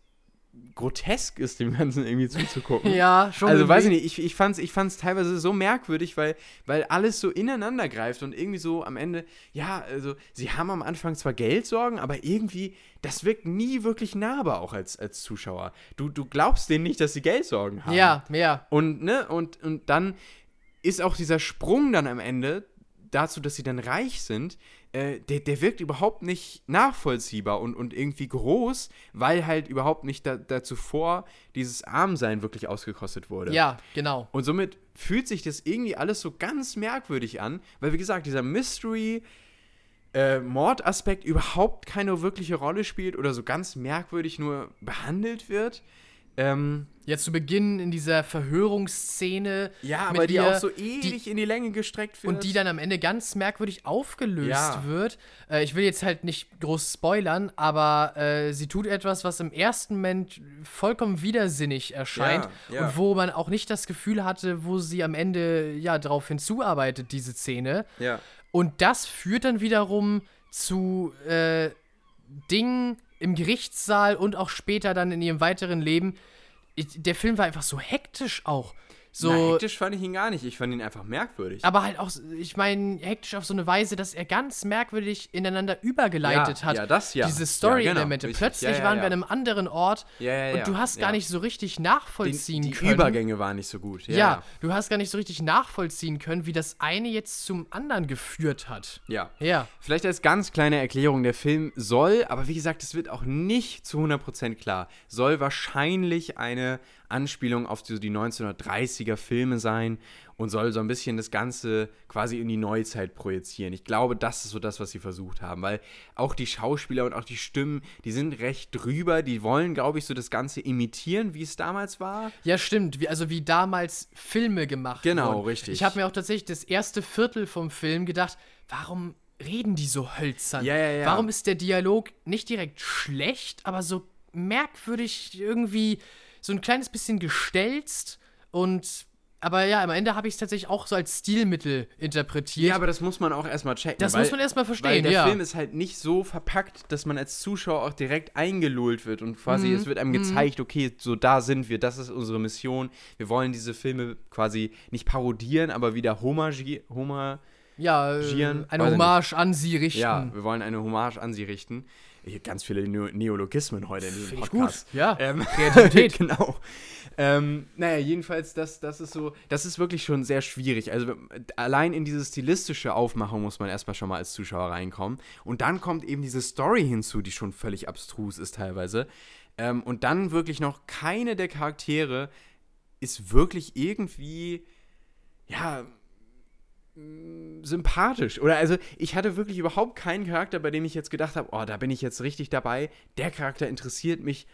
grotesk ist, dem Ganzen irgendwie zuzugucken. [LAUGHS] ja, schon. Also weiß ich irgendwie. nicht, ich, ich fand es ich fand's teilweise so merkwürdig, weil, weil alles so ineinander greift und irgendwie so am Ende, ja, also sie haben am Anfang zwar Geldsorgen, aber irgendwie, das wirkt nie wirklich nahbar auch als, als Zuschauer. Du, du glaubst denen nicht, dass sie Geldsorgen haben. Ja, ja. Und, ne, und, und dann ist auch dieser Sprung dann am Ende dazu, dass sie dann reich sind, äh, der, der wirkt überhaupt nicht nachvollziehbar und, und irgendwie groß, weil halt überhaupt nicht da, dazu vor dieses Armsein wirklich ausgekostet wurde. Ja, genau. Und somit fühlt sich das irgendwie alles so ganz merkwürdig an, weil wie gesagt, dieser Mystery äh, Mordaspekt überhaupt keine wirkliche Rolle spielt oder so ganz merkwürdig nur behandelt wird. Ähm, Ja, zu Beginn in dieser Verhörungsszene. ja, mit aber die ihr, auch so ewig in die Länge gestreckt wird. Und die dann am Ende ganz merkwürdig aufgelöst Ja. wird. Äh, ich will jetzt halt nicht groß spoilern, aber äh, sie tut etwas, was im ersten Moment vollkommen widersinnig erscheint. Ja, ja. Und wo man auch nicht das Gefühl hatte, wo sie am Ende ja darauf hinzuarbeitet, diese Szene. ja. Und das führt dann wiederum zu äh, Dingen im Gerichtssaal und auch später dann in ihrem weiteren Leben. Der Film war einfach so hektisch auch. So, Na, hektisch fand ich ihn gar nicht. Ich fand ihn einfach merkwürdig. aber halt auch, ich meine, hektisch auf so eine Weise, dass er ganz merkwürdig ineinander übergeleitet Ja, hat. ja, das ja. Diese Ja, Story-Elemente. genau, richtig. Plötzlich Ja, ja, waren ja. wir an einem anderen Ort Ja, ja, und ja, du hast gar ja. nicht so richtig die, nachvollziehen die können. Übergänge waren nicht so gut. Ja, Ja, du hast gar nicht so richtig nachvollziehen können, wie das eine jetzt zum anderen geführt hat. ja. Ja. Vielleicht als ganz kleine Erklärung, der Film soll, aber wie gesagt, es wird auch nicht zu 100% klar, soll wahrscheinlich eine Anspielung auf die, die 1930er Filme sein und soll so ein bisschen das Ganze quasi in die Neuzeit projizieren. Ich glaube, das ist so das, was sie versucht haben, weil auch die Schauspieler und auch die Stimmen, die sind recht drüber, die wollen, glaube ich, so das Ganze imitieren, wie es damals war. Ja, stimmt. Wie, also wie damals Filme gemacht Genau, wurden. richtig. Ich habe mir auch tatsächlich das erste Viertel vom Film gedacht, warum reden die so hölzern? Ja, ja, ja. Warum ist der Dialog nicht direkt schlecht, aber so merkwürdig irgendwie so ein kleines bisschen gestelzt und aber ja, am Ende habe ich es tatsächlich auch so als Stilmittel interpretiert. Ja, aber das muss man auch erstmal checken. das weil, muss man erstmal Weil verstehen, der ja. Film ist halt nicht so verpackt, dass man als Zuschauer auch direkt eingelullt wird und quasi Mhm. es wird einem gezeigt, okay, so da sind wir, das ist unsere Mission. Wir wollen diese Filme quasi nicht parodieren, aber wieder homagi homer ja, äh, eine Hommage an sie richten. Ja, wir wollen eine Hommage an sie richten. Ganz viele Neo Neologismen heute in diesem Podcast. gut, ja. Ähm, Kreativität. [LAUGHS] genau. Ähm, naja, jedenfalls, das, das ist so, das ist wirklich schon sehr schwierig. Also allein in diese stilistische Aufmachung muss man erstmal schon mal als Zuschauer reinkommen. Und dann kommt eben diese Story hinzu, die schon völlig abstrus ist teilweise. Ähm, und dann wirklich noch keine der Charaktere ist wirklich irgendwie, ja, sympathisch. Oder also, ich hatte wirklich überhaupt keinen Charakter, bei dem ich jetzt gedacht habe, oh, da bin ich jetzt richtig dabei. Der Charakter interessiert mich.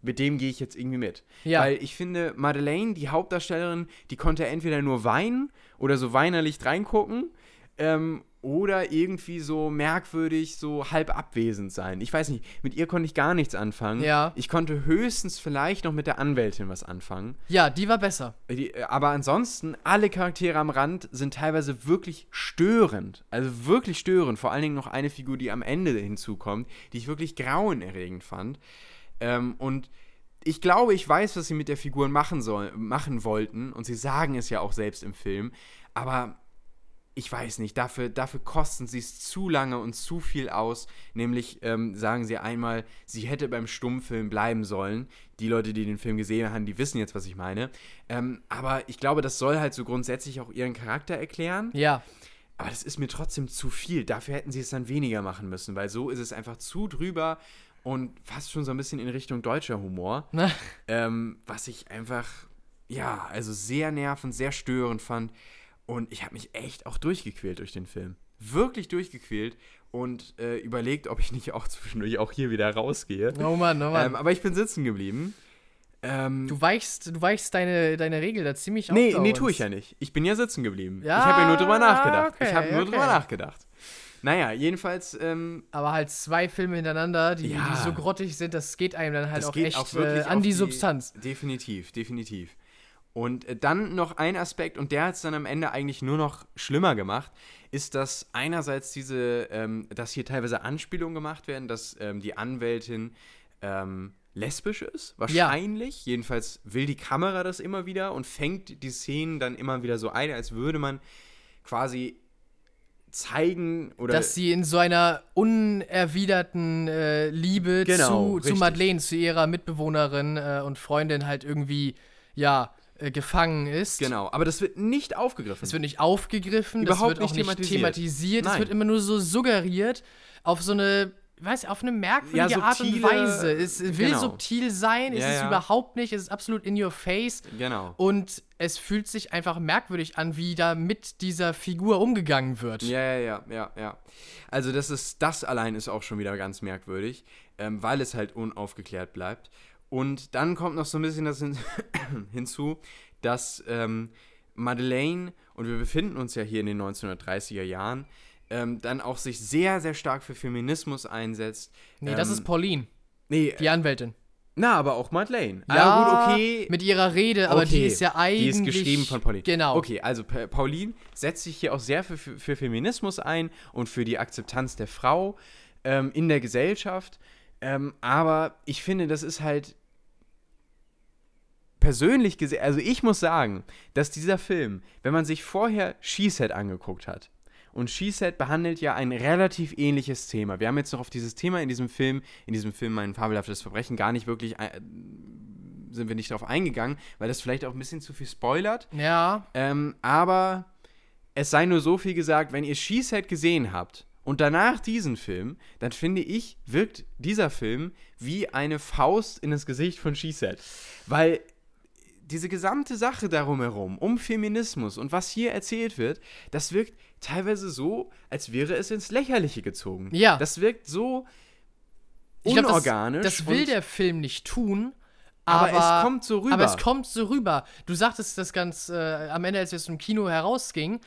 Mit dem gehe ich jetzt irgendwie mit. Ja. Weil ich finde, Madeleine, die Hauptdarstellerin, die konnte entweder nur weinen oder so weinerlich reingucken. Ähm, oder irgendwie so merkwürdig, so halb abwesend sein. Ich weiß nicht, mit ihr konnte ich gar nichts anfangen. Ja. Ich konnte höchstens vielleicht noch mit der Anwältin was anfangen. Ja, die war besser. Die, aber ansonsten, alle Charaktere am Rand sind teilweise wirklich störend. Also wirklich störend. Vor allen Dingen noch eine Figur, die am Ende hinzukommt, die ich wirklich grauenerregend fand. Ähm, und ich glaube, ich weiß, was sie mit der Figur machen, soll, machen wollten. Und sie sagen es ja auch selbst im Film. Aber ich weiß nicht, dafür, dafür kosten sie es zu lange und zu viel aus. Nämlich ähm, sagen sie einmal, sie hätte beim Stummfilm bleiben sollen. Die Leute, die den Film gesehen haben, die wissen jetzt, was ich meine. Ähm, aber ich glaube, das soll halt so grundsätzlich auch ihren Charakter erklären. Ja. Aber das ist mir trotzdem zu viel. Dafür hätten sie es dann weniger machen müssen, weil so ist es einfach zu drüber und fast schon so ein bisschen in Richtung deutscher Humor. Ne? [LAUGHS] Ähm, was ich einfach, ja, also sehr nervend, sehr störend fand. Und ich habe mich echt auch durchgequält durch den Film. Wirklich durchgequält und äh, überlegt, ob ich nicht auch zwischendurch auch hier wieder rausgehe. Oh Mann, oh Mann. Ähm, aber ich bin sitzen geblieben. Ähm, du weichst, du weichst deine, deine Regel da ziemlich nee, auf. nee, tue ich ja nicht. Ich bin ja sitzen geblieben. Ja, ich habe ja nur drüber nachgedacht. ich okay, habe nur okay. drüber nachgedacht. Naja, jedenfalls, ähm, Aber halt zwei Filme hintereinander, die, Ja. die so grottig sind, das geht einem dann halt auch echt auch wirklich äh, an die die- Substanz. Definitiv, definitiv. Und äh, dann noch ein Aspekt, und der hat es dann am Ende eigentlich nur noch schlimmer gemacht, ist, dass einerseits diese, ähm, dass hier teilweise Anspielungen gemacht werden, dass ähm, die Anwältin ähm, lesbisch ist, wahrscheinlich. Jedenfalls will die Kamera das immer wieder und fängt die Szenen dann immer wieder so ein, als würde man quasi zeigen oder Dass sie in so einer unerwiderten äh, Liebe Genau, zu, zu. Madeleine, zu ihrer Mitbewohnerin äh, und Freundin halt irgendwie, ja, äh, gefangen ist. genau, aber das wird nicht aufgegriffen. Es wird nicht aufgegriffen, Überhaupt das wird auch nicht nicht thematisiert. thematisiert, es wird immer nur so suggeriert auf so eine, weiß auf eine merkwürdige Ja, Art und Weise. Es will genau. subtil sein, ist Ja, es ja. überhaupt nicht, es ist absolut in your face genau. und es fühlt sich einfach merkwürdig an, wie da mit dieser Figur umgegangen wird. Ja, ja, ja, ja, ja. Also das ist, das allein ist auch schon wieder ganz merkwürdig, ähm, weil es halt unaufgeklärt bleibt. Und dann kommt noch so ein bisschen das hin [COUGHS] hinzu, dass ähm, Madeleine, und wir befinden uns ja hier in den 1930er Jahren, ähm, dann auch sich sehr, sehr stark für Feminismus einsetzt. Nee, das ähm, ist Pauline, Nee, die Anwältin. na, aber auch Madeleine. Ja, ah, gut, okay. mit ihrer Rede, aber die Okay, ist ja eigentlich. Die ist geschrieben von Pauline. Genau. Okay, also Pa- Pauline setzt sich hier auch sehr für, für, für Feminismus ein und für die Akzeptanz der Frau ähm, in der Gesellschaft. Ähm, aber ich finde, das ist halt persönlich gesehen, also ich muss sagen, dass dieser Film, wenn man sich vorher She-Set angeguckt hat, und She-Set behandelt ja ein relativ ähnliches Thema. Wir haben jetzt noch auf dieses Thema in diesem Film, in diesem Film Mein fabelhaftes Verbrechen, gar nicht wirklich, äh, sind wir nicht darauf eingegangen, weil das vielleicht auch ein bisschen zu viel spoilert. Ja, Ähm, aber es sei nur so viel gesagt, wenn ihr She-Set gesehen habt und danach diesen Film, dann finde ich, wirkt dieser Film wie eine Faust in das Gesicht von She-Set. Weil diese gesamte Sache darum herum, um Feminismus und was hier erzählt wird, das wirkt teilweise so, als wäre es ins Lächerliche gezogen. Ja. Das wirkt so ich glaube, das, unorganisch. das will der Film nicht tun. Aber Aber, es kommt so rüber. Aber es kommt so rüber. Du sagtest das ganz äh, am Ende, als wir es im Kino herausgingen,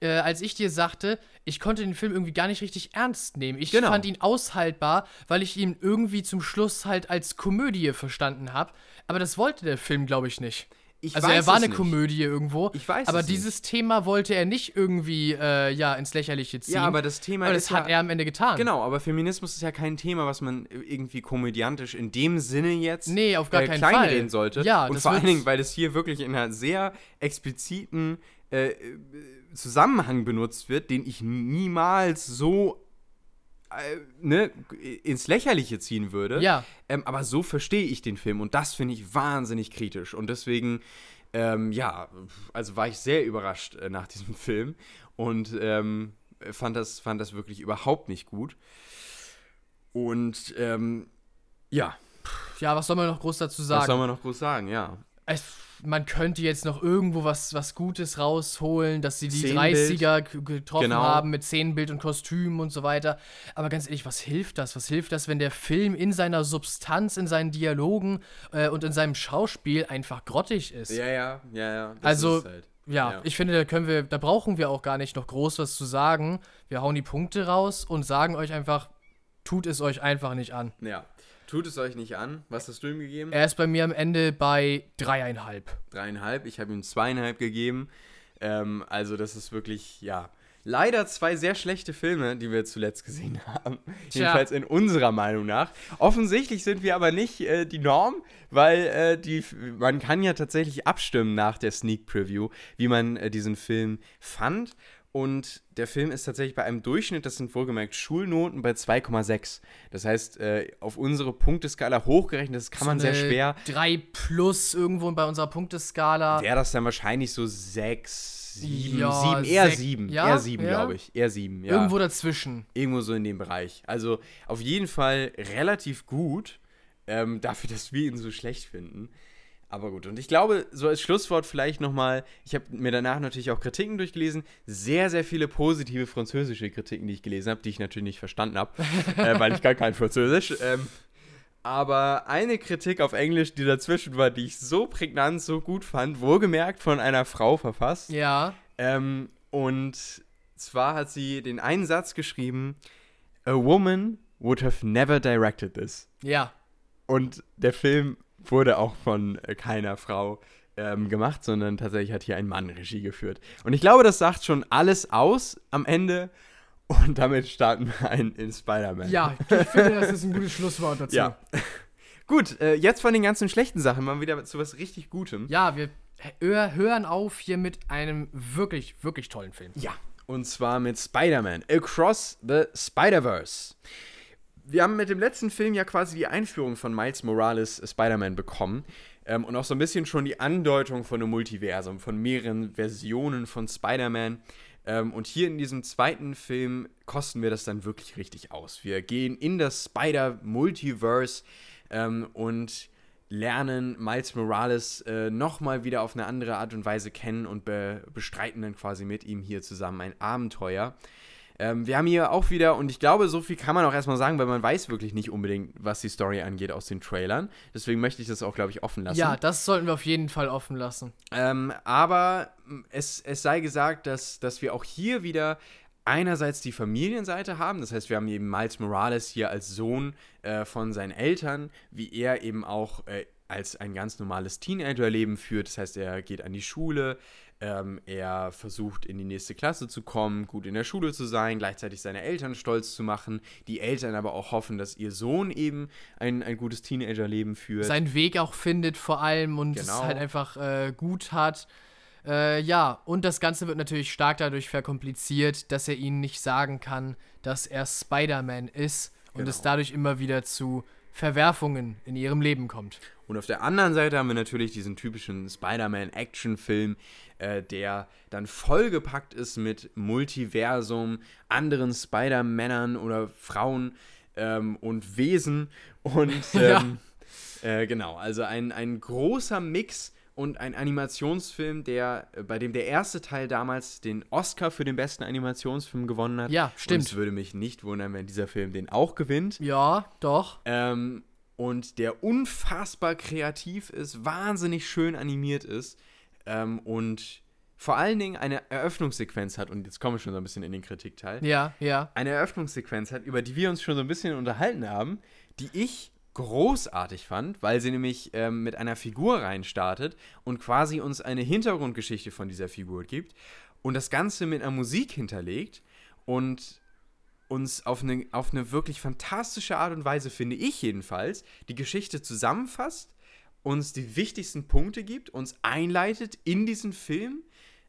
äh, als ich dir sagte, ich konnte den Film irgendwie gar nicht richtig ernst nehmen. Ich Genau. fand ihn aushaltbar, weil ich ihn irgendwie zum Schluss halt als Komödie verstanden habe. Aber das wollte der Film, glaube ich, nicht. Ich also er war eine nicht. Komödie irgendwo. Ich weiß aber es dieses Thema wollte er nicht irgendwie äh, ja, ins Lächerliche ziehen. Ja, aber das Thema aber ist das hat ja, er am Ende getan. Genau, aber Feminismus ist ja kein Thema, was man irgendwie komödiantisch in dem Sinne jetzt Nee, auf gar äh, keinen Fall. reden sollte. Ja, und vor allen Dingen, weil es hier wirklich in einer sehr expliziten äh, äh, Zusammenhang benutzt wird, den ich niemals so äh, ne, ins Lächerliche ziehen würde. Ja. Ähm, aber so verstehe ich den Film und das finde ich wahnsinnig kritisch. Und deswegen, ähm, ja, also war ich sehr überrascht äh, nach diesem [LAUGHS] Film und ähm, fand, das, fand das wirklich überhaupt nicht gut. Und ähm, ja, Ja, was soll man noch groß dazu was soll sagen? man noch groß sagen, ja. Es, man könnte jetzt noch irgendwo was, was Gutes rausholen, dass sie die Szenenbild. 30er g- getroffen Genau. haben mit Szenenbild und Kostüm und so weiter. Aber ganz ehrlich, was hilft das? Was hilft das, wenn der Film in seiner Substanz, in seinen Dialogen äh, und in seinem Schauspiel einfach grottig ist? Ja, ja, ja, ja. Also, halt. Ja, Ja. ich finde, da können wir, da brauchen wir auch gar nicht noch groß was zu sagen. Wir hauen die Punkte raus und sagen euch einfach, tut es euch einfach nicht an. Ja. Tut es euch nicht an. Was hast du ihm gegeben? Er ist bei mir am Ende bei dreieinhalb. Dreieinhalb. Ich habe ihm zweieinhalb gegeben. Ähm, also, das ist wirklich, ja. Leider zwei sehr schlechte Filme, die wir zuletzt gesehen [LAUGHS] haben. Tja. Jedenfalls in unserer Meinung nach. Offensichtlich sind wir aber nicht äh, die Norm, weil äh, die, man kann ja tatsächlich abstimmen nach der Sneak Preview, wie man äh, diesen Film fand. Und der Film ist tatsächlich bei einem Durchschnitt, das sind wohlgemerkt Schulnoten, bei 2,6. Das heißt, äh, auf unsere Punkteskala hochgerechnet, das kann man sehr schwer 3 plus irgendwo bei unserer Punkteskala. wäre das dann wahrscheinlich so sechs, sieben, Ja, sieben, eher sech- sieben, ja, eher sieben, ja. glaube ich, eher sieben, ja. Irgendwo dazwischen. Irgendwo so in dem Bereich. Also auf jeden Fall relativ gut, ähm, dafür, dass wir ihn so schlecht finden. Aber gut, und ich glaube, so als Schlusswort vielleicht nochmal, ich habe mir danach natürlich auch Kritiken durchgelesen, sehr, sehr viele positive französische Kritiken, die ich gelesen habe, die ich natürlich nicht verstanden habe, [LAUGHS] äh, weil ich gar kein Französisch. Ähm, aber eine Kritik auf Englisch, die dazwischen war, die ich so prägnant, so gut fand, wohlgemerkt von einer Frau verfasst. Ja. Ähm, und zwar hat sie den einen Satz geschrieben: A woman would have never directed this. Ja. Und der Film wurde auch von äh, keiner Frau ähm, gemacht, sondern tatsächlich hat hier ein Mann Regie geführt. Und ich glaube, das sagt schon alles aus am Ende. Und damit starten wir ein in Spider-Man. Ja, ich finde, das ist ein gutes Schlusswort dazu. Ja. [LAUGHS] Gut, äh, jetzt von den ganzen schlechten Sachen mal wieder zu was richtig Gutem. Ja, wir hör- hören auf hier mit einem wirklich, wirklich tollen Film. Ja, und zwar mit Spider-Man Across the Spider-Verse. Wir haben mit dem letzten Film ja quasi die Einführung von Miles Morales äh, Spider-Man bekommen ähm, und auch so ein bisschen schon die Andeutung von einem Multiversum, von mehreren Versionen von Spider-Man. Ähm, und hier in diesem zweiten Film kosten wir das dann wirklich richtig aus. Wir gehen in das Spider-Multiverse ähm, und lernen Miles Morales äh, nochmal wieder auf eine andere Art und Weise kennen und be bestreiten dann quasi mit ihm hier zusammen ein Abenteuer. Ähm, wir haben hier auch wieder, und ich glaube, so viel kann man auch erstmal sagen, weil man weiß wirklich nicht unbedingt, was die Story angeht aus den Trailern. Deswegen möchte ich das auch, glaube ich, offen lassen. Ja, das sollten wir auf jeden Fall offen lassen. Ähm, aber es, es sei gesagt, dass, dass wir auch hier wieder einerseits die Familienseite haben. Das heißt, wir haben eben Miles Morales hier als Sohn äh, von seinen Eltern, wie er eben auch äh, als ein ganz normales Teenagerleben führt. Das heißt, er geht an die Schule, ähm, er versucht in die nächste Klasse zu kommen, gut in der Schule zu sein, gleichzeitig seine Eltern stolz zu machen. Die Eltern aber auch hoffen, dass ihr Sohn eben ein, ein gutes Teenagerleben führt. Seinen Weg auch findet vor allem und es Genau. halt einfach äh, gut hat. Äh, ja, und das Ganze wird natürlich stark dadurch verkompliziert, dass er ihnen nicht sagen kann, dass er Spider-Man ist und es Genau. dadurch immer wieder zu Verwerfungen in ihrem Leben kommt. Und auf der anderen Seite haben wir natürlich diesen typischen Spider-Man-Action-Film, äh, der dann vollgepackt ist mit Multiversum, anderen Spider-Männern oder Frauen ähm, und Wesen. Und [LAUGHS] Ja. ähm, äh, genau, also ein, ein großer Mix und ein Animationsfilm, der, äh, bei dem der erste Teil damals den Oscar für den besten Animationsfilm gewonnen hat. Ja, stimmt. Und es würde mich nicht wundern, wenn dieser Film den auch gewinnt. Ja, doch. Ähm, und der unfassbar kreativ ist, wahnsinnig schön animiert ist ähm, und vor allen Dingen eine Eröffnungssequenz hat, und jetzt komme ich schon so ein bisschen in den Kritikteil, Ja, ja. eine Eröffnungssequenz hat, über die wir uns schon so ein bisschen unterhalten haben, die ich großartig fand, weil sie nämlich ähm, mit einer Figur reinstartet und quasi uns eine Hintergrundgeschichte von dieser Figur gibt und das Ganze mit einer Musik hinterlegt und uns auf eine, auf eine wirklich fantastische Art und Weise, finde ich jedenfalls, die Geschichte zusammenfasst, uns die wichtigsten Punkte gibt, uns einleitet in diesen Film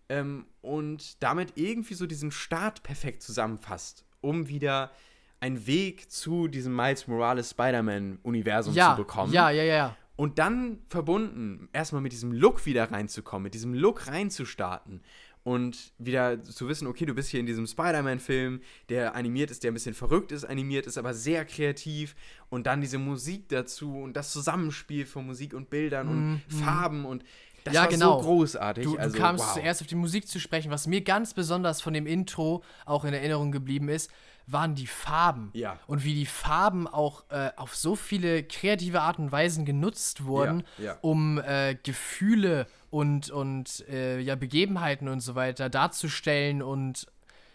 ähm, und damit irgendwie so diesen Start perfekt zusammenfasst, um wieder einen Weg zu diesem Miles Morales Spider-Man-Universum Ja, zu bekommen. ja, ja, ja. Und dann verbunden, erstmal mit diesem Look wieder reinzukommen, mit diesem Look reinzustarten und wieder zu wissen, okay, du bist hier in diesem Spider-Man-Film, der animiert ist, der ein bisschen verrückt ist, animiert ist, aber sehr kreativ. Und dann diese Musik dazu und das Zusammenspiel von Musik und Bildern und Farben und das Mhm, Ja, war genau. so großartig. Du, also, du kamst wow. zuerst auf die Musik zu sprechen. Was mir ganz besonders von dem Intro auch in Erinnerung geblieben ist, waren die Farben. Ja. Und wie die Farben auch äh, auf so viele kreative Art und Weisen genutzt wurden, Ja, ja. um äh, Gefühle und, und äh, ja, Begebenheiten und so weiter darzustellen und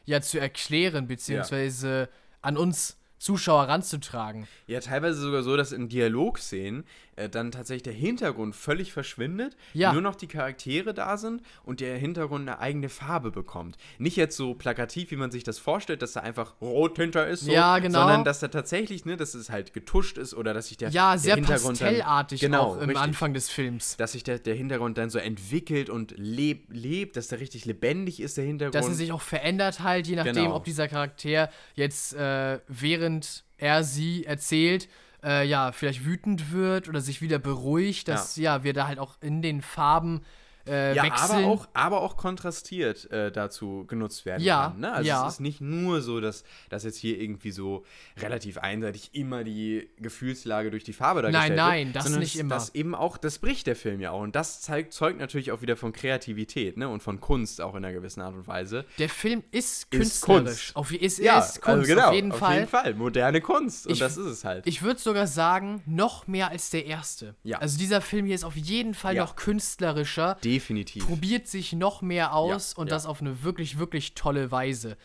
ja zu erklären, beziehungsweise an uns Zuschauer ranzutragen. Ja, teilweise sogar so, dass in Dialogszenen äh, dann tatsächlich der Hintergrund völlig verschwindet, Ja. nur noch die Charaktere da sind und der Hintergrund eine eigene Farbe bekommt. Nicht jetzt so plakativ, wie man sich das vorstellt, dass da einfach rot hinter ist, so, Ja, genau. sondern dass da tatsächlich, ne, dass es halt getuscht ist oder dass sich der, Ja, der sehr Hintergrund pastellartig dann, genau, auch im richtig, Anfang des Films. Dass sich der, der Hintergrund dann so entwickelt und leb, lebt, dass der richtig lebendig ist, der Hintergrund. dass er sich auch verändert halt, je nachdem, Genau. ob dieser Charakter jetzt äh, während er sie erzählt, äh, ja, vielleicht wütend wird oder sich wieder beruhigt, dass ja, wir da halt auch in den Farben äh, ja, wechseln. aber auch, aber auch kontrastiert äh, dazu genutzt werden Ja, kann. Ne? Also ja. es ist nicht nur so, dass, dass jetzt hier irgendwie so relativ einseitig immer die Gefühlslage durch die Farbe dargestellt wird. nein, das sondern nicht immer. Das eben auch, das bricht der Film ja auch. Und das zeigt, zeugt natürlich auch wieder von Kreativität ne? und von Kunst auch in einer gewissen Art und Weise. der Film ist Ist künstlerisch. Kunst. Auf, ist, Ja, ist Kunst, also genau, auf jeden Fall. Auf jeden Fall. Moderne Kunst. Und Ich- das ist es halt. Ich würde sogar sagen, noch mehr als der erste. Ja. Also dieser Film hier ist auf jeden Fall noch künstlerischer. Definitiv. probiert sich noch mehr aus Ja, und ja. das auf eine wirklich, wirklich tolle Weise.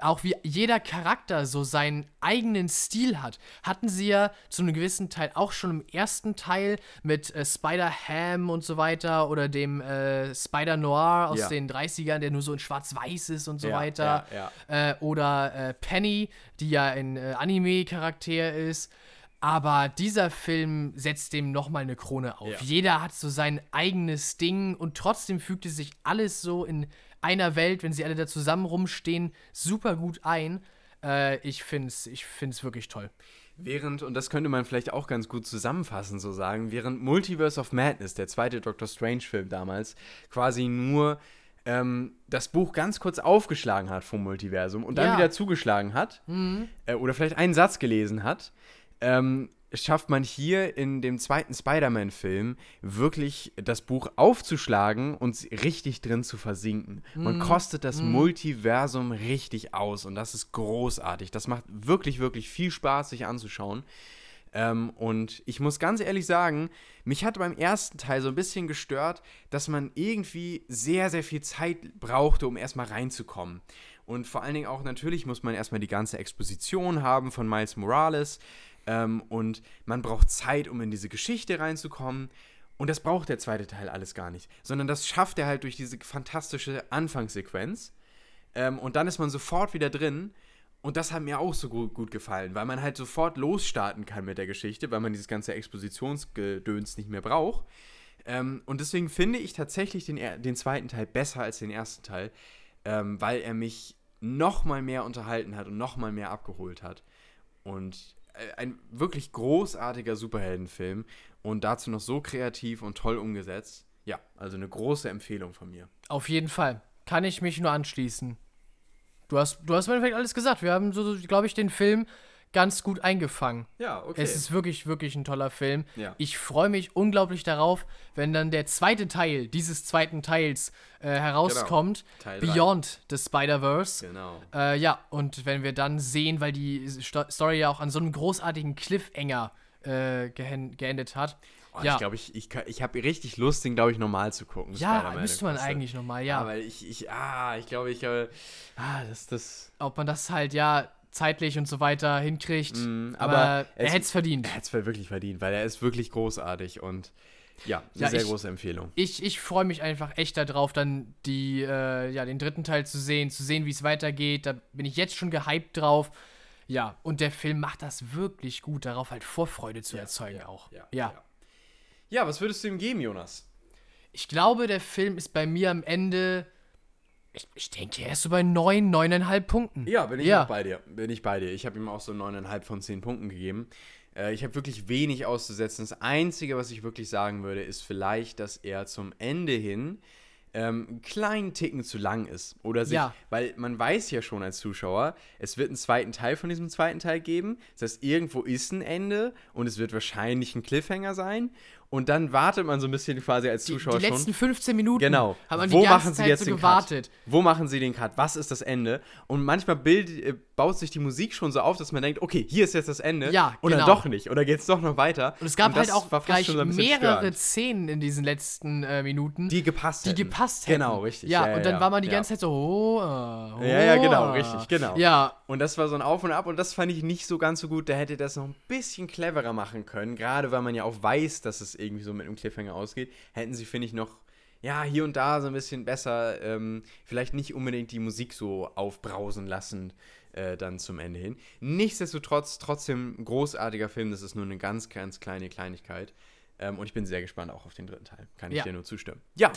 Auch wie jeder Charakter so seinen eigenen Stil hat, hatten sie ja zu einem gewissen Teil auch schon im ersten Teil mit äh, Spider-Ham und so weiter oder dem äh, Spider-Noir aus Ja. den 30ern, der nur so in schwarz-weiß ist und so weiter. Äh, oder äh, Penny, die ja ein äh, Anime-Charakter ist. Aber dieser Film setzt dem nochmal eine Krone auf. Ja. Jeder hat so sein eigenes Ding und trotzdem fügt es sich alles so in einer Welt, wenn sie alle da zusammen rumstehen, super gut ein. Äh, ich finde es ich find's wirklich toll. Während, und das könnte man vielleicht auch ganz gut zusammenfassen, so sagen, während Multiverse of Madness, der zweite Doctor Strange-Film damals, quasi nur ähm, das Buch ganz kurz aufgeschlagen hat vom Multiversum und dann Ja. wieder zugeschlagen hat, äh, oder vielleicht einen Satz gelesen hat, ähm, schafft man hier in dem zweiten Spider-Man-Film wirklich das Buch aufzuschlagen und richtig drin zu versinken. Man kostet das Multiversum richtig aus und das ist großartig. Das macht wirklich, wirklich viel Spaß, sich anzuschauen. Ähm, und ich muss ganz ehrlich sagen, mich hat beim ersten Teil so ein bisschen gestört, dass man irgendwie sehr, sehr viel Zeit brauchte, um erstmal reinzukommen. Und vor allen Dingen auch natürlich muss man erstmal die ganze Exposition haben von Miles Morales. Ähm, und man braucht Zeit, um in diese Geschichte reinzukommen. Und das braucht der zweite Teil alles gar nicht. Sondern das schafft er halt durch diese fantastische Anfangssequenz. Ähm, und dann ist man sofort wieder drin. Und das hat mir auch so gut, gut gefallen, weil man halt sofort losstarten kann mit der Geschichte, weil man dieses ganze Expositionsgedöns nicht mehr braucht. Ähm, und deswegen finde ich tatsächlich den, den zweiten Teil besser als den ersten Teil, ähm, weil er mich noch mal mehr unterhalten hat und noch mal mehr abgeholt hat. Und ein wirklich großartiger Superheldenfilm und dazu noch so kreativ und toll umgesetzt. Ja, also eine große Empfehlung von mir. Auf jeden Fall. Kann ich mich nur anschließen. Du hast, du hast im Endeffekt alles gesagt. Wir haben, so, glaube ich, den Film ganz gut eingefangen. Ja, okay. Es ist wirklich, wirklich ein toller Film. Ja. Ich freue mich unglaublich darauf, wenn dann der zweite Teil dieses zweiten Teils äh, herauskommt. Genau. Beyond the Spider-Verse. genau. Äh, ja, und wenn wir dann sehen, weil die Sto Story ja auch an so einem großartigen Cliffhanger äh, geendet hat. Oh, ja, Ich glaube, ich, ich, ich habe richtig Lust, den, glaube ich, normal zu gucken. ja müsste man the- eigentlich nochmal, ja. Aber ich, ich, ah, ich glaube, ich, äh, ah, das, das, Ob man das halt, ja, zeitlich und so weiter hinkriegt. Mm, aber, aber er hätte es verdient. Er hat es wirklich verdient, weil er ist wirklich großartig und ja, eine Ja, sehr ich- große Empfehlung. Ich, ich freue mich einfach echt darauf, dann die, äh, ja, den dritten Teil zu sehen, zu sehen, wie es weitergeht. Da bin ich jetzt schon gehypt drauf. Ja, und der Film macht das wirklich gut, darauf halt Vorfreude zu erzeugen auch. ja, ja. ja. Ja, was würdest du ihm geben, Jonas? Ich glaube, der Film ist bei mir am Ende. Ich, ich denke, er ist so bei 9, 9,5 Punkten. Ja, bin ich Ja. auch bei dir. Bin ich bei dir. Ich habe ihm auch so 9,5 von 10 Punkten gegeben. Äh, ich habe wirklich wenig auszusetzen. Das Einzige, was ich wirklich sagen würde, ist vielleicht, dass er zum Ende hin ähm, einen kleinen Ticken zu lang ist. Oder sich, Ja. weil man weiß ja schon als Zuschauer, es wird einen zweiten Teil von diesem zweiten Teil geben. Das heißt, irgendwo ist ein Ende und es wird wahrscheinlich ein Cliffhanger sein. Und dann wartet man so ein bisschen quasi als Die, Zuschauer die letzten schon. 15 Minuten Genau. hat man Wo die ganze machen sie Zeit jetzt so den gewartet. Cut? Wo machen sie den Cut? Was ist das Ende? Und manchmal bild, äh, baut sich die Musik schon so auf, dass man denkt, okay, hier ist jetzt das Ende. Ja, Und dann genau. doch nicht. Oder geht es doch noch weiter? Und es gab halt das auch gleich so mehrere störend. Szenen in diesen letzten äh, Minuten, die gepasst die hätten. gepasst hätten. Genau, richtig. Ja, und dann ja, war man die ja. ganze Zeit so, oh, oh. Ja, ja, genau, richtig, genau. Ja, Und das war so ein Auf und Ab und das fand ich nicht so ganz so gut. Da hätte das noch ein bisschen cleverer machen können. Gerade weil man ja auch weiß, dass es irgendwie so mit einem Cliffhanger ausgeht. Hätten sie, finde ich, noch, ja, hier und da so ein bisschen besser, ähm, vielleicht nicht unbedingt die Musik so aufbrausen lassen. Äh, dann zum Ende hin. Nichtsdestotrotz, trotzdem ein großartiger Film. Das ist nur eine ganz, ganz kleine Kleinigkeit. Ähm, und ich bin sehr gespannt auch auf den dritten Teil. Kann ich Ja. dir nur zustimmen. Ja,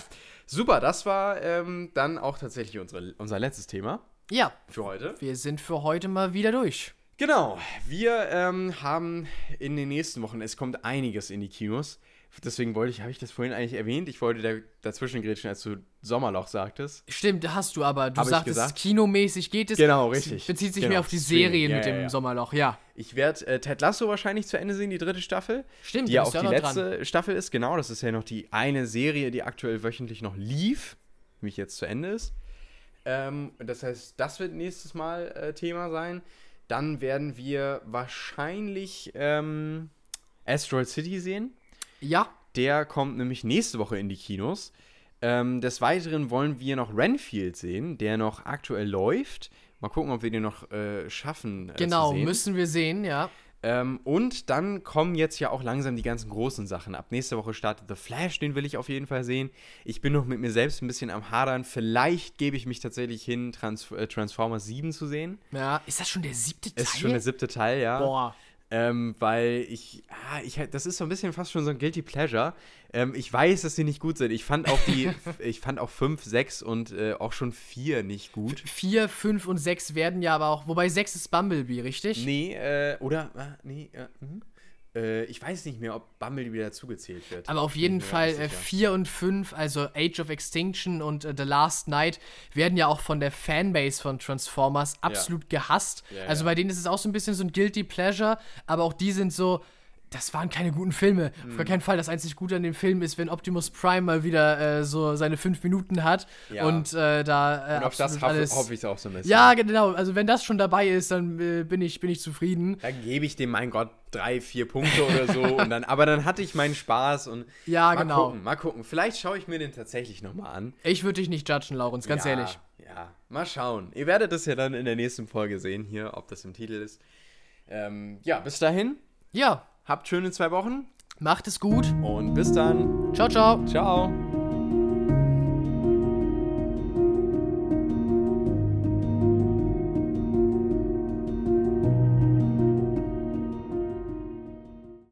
super. Das war ähm, dann auch tatsächlich unsere, unser letztes Thema ja, für heute. wir sind für heute mal wieder durch. Genau, wir ähm, haben in den nächsten Wochen, es kommt einiges in die Kinos. Deswegen wollte ich, habe ich das vorhin eigentlich erwähnt? Ich wollte da dazwischen grätschen, als du Sommerloch sagtest. Stimmt, hast du aber. Du Hab sagtest, kinomäßig geht es. Genau, richtig. bezieht sich Genau, mehr auf die. Serien Ja, mit ja, dem ja. Sommerloch, ja. Ich werde äh, Ted Lasso wahrscheinlich zu Ende sehen, die dritte Staffel. Stimmt, die ja auch die letzte Staffel ist. Genau, das ist ja noch die eine Serie, die aktuell wöchentlich noch lief, nämlich jetzt zu Ende ist. Ähm, das heißt, das wird nächstes Mal äh, Thema sein. Dann werden wir wahrscheinlich ähm, Asteroid City sehen. Ja, Der kommt nämlich nächste Woche in die Kinos. Ähm, des Weiteren wollen wir noch Renfield sehen, der noch aktuell läuft. Mal gucken, ob wir den noch äh, schaffen. Äh, genau, zu sehen. müssen wir sehen, ja. Ähm, und dann kommen jetzt ja auch langsam die ganzen großen Sachen. Ab nächste Woche startet The Flash, den will ich auf jeden Fall sehen. Ich bin noch mit mir selbst ein bisschen am Hadern. Vielleicht gebe ich mich tatsächlich hin, Trans äh, Transformers 7 zu sehen. Ja, ist das schon der siebte Teil? Ist schon der siebte Teil, ja. Boah. Ähm, weil ich, ah, ich, das ist so ein bisschen fast schon so ein Guilty Pleasure. Ähm, ich weiß, dass sie nicht gut sind. Ich fand auch die, [LAUGHS] ich fand auch 5, 6 und äh, auch schon 4 nicht gut. 4, 5 und 6 werden ja aber auch, wobei 6 ist Bumblebee, richtig? Nee, äh, oder, ah, nee, äh, mhm. Äh, ich weiß nicht mehr, ob Bumblebee dazugezählt wird. Aber auf jeden Fall nicht äh, sicher. 4 und 5, also Age of Extinction und äh, The Last Night, werden ja auch von der Fanbase von Transformers absolut gehasst. Ja, also ja. bei denen ist es auch so ein bisschen so ein Guilty Pleasure, aber auch die sind so. Das waren keine guten Filme. Auf Mhm. gar keinen Fall. Das einzig Gute an dem Film ist, wenn Optimus Prime mal wieder äh, so seine fünf Minuten hat Ja. und äh, da äh, Und auf das alles. hoffe ich auch so ein bisschen. ja, genau. Also wenn das schon dabei ist, dann äh, bin, ich, bin ich zufrieden. Dann gebe ich dem, mein Gott, drei, vier Punkte oder so. und dann, aber dann hatte ich meinen Spaß und Ja, mal genau. gucken, mal gucken. Vielleicht schaue ich mir den tatsächlich nochmal an. Ich würde dich nicht judgen, Laurens, ganz ja, ehrlich. Ja, mal schauen. Ihr werdet es ja dann in der nächsten Folge sehen hier, ob das im Titel ist. Ähm, ja, bis dahin. Ja, Habt schöne zwei Wochen macht es gut. und bis dann. Ciao, ciao. Ciao.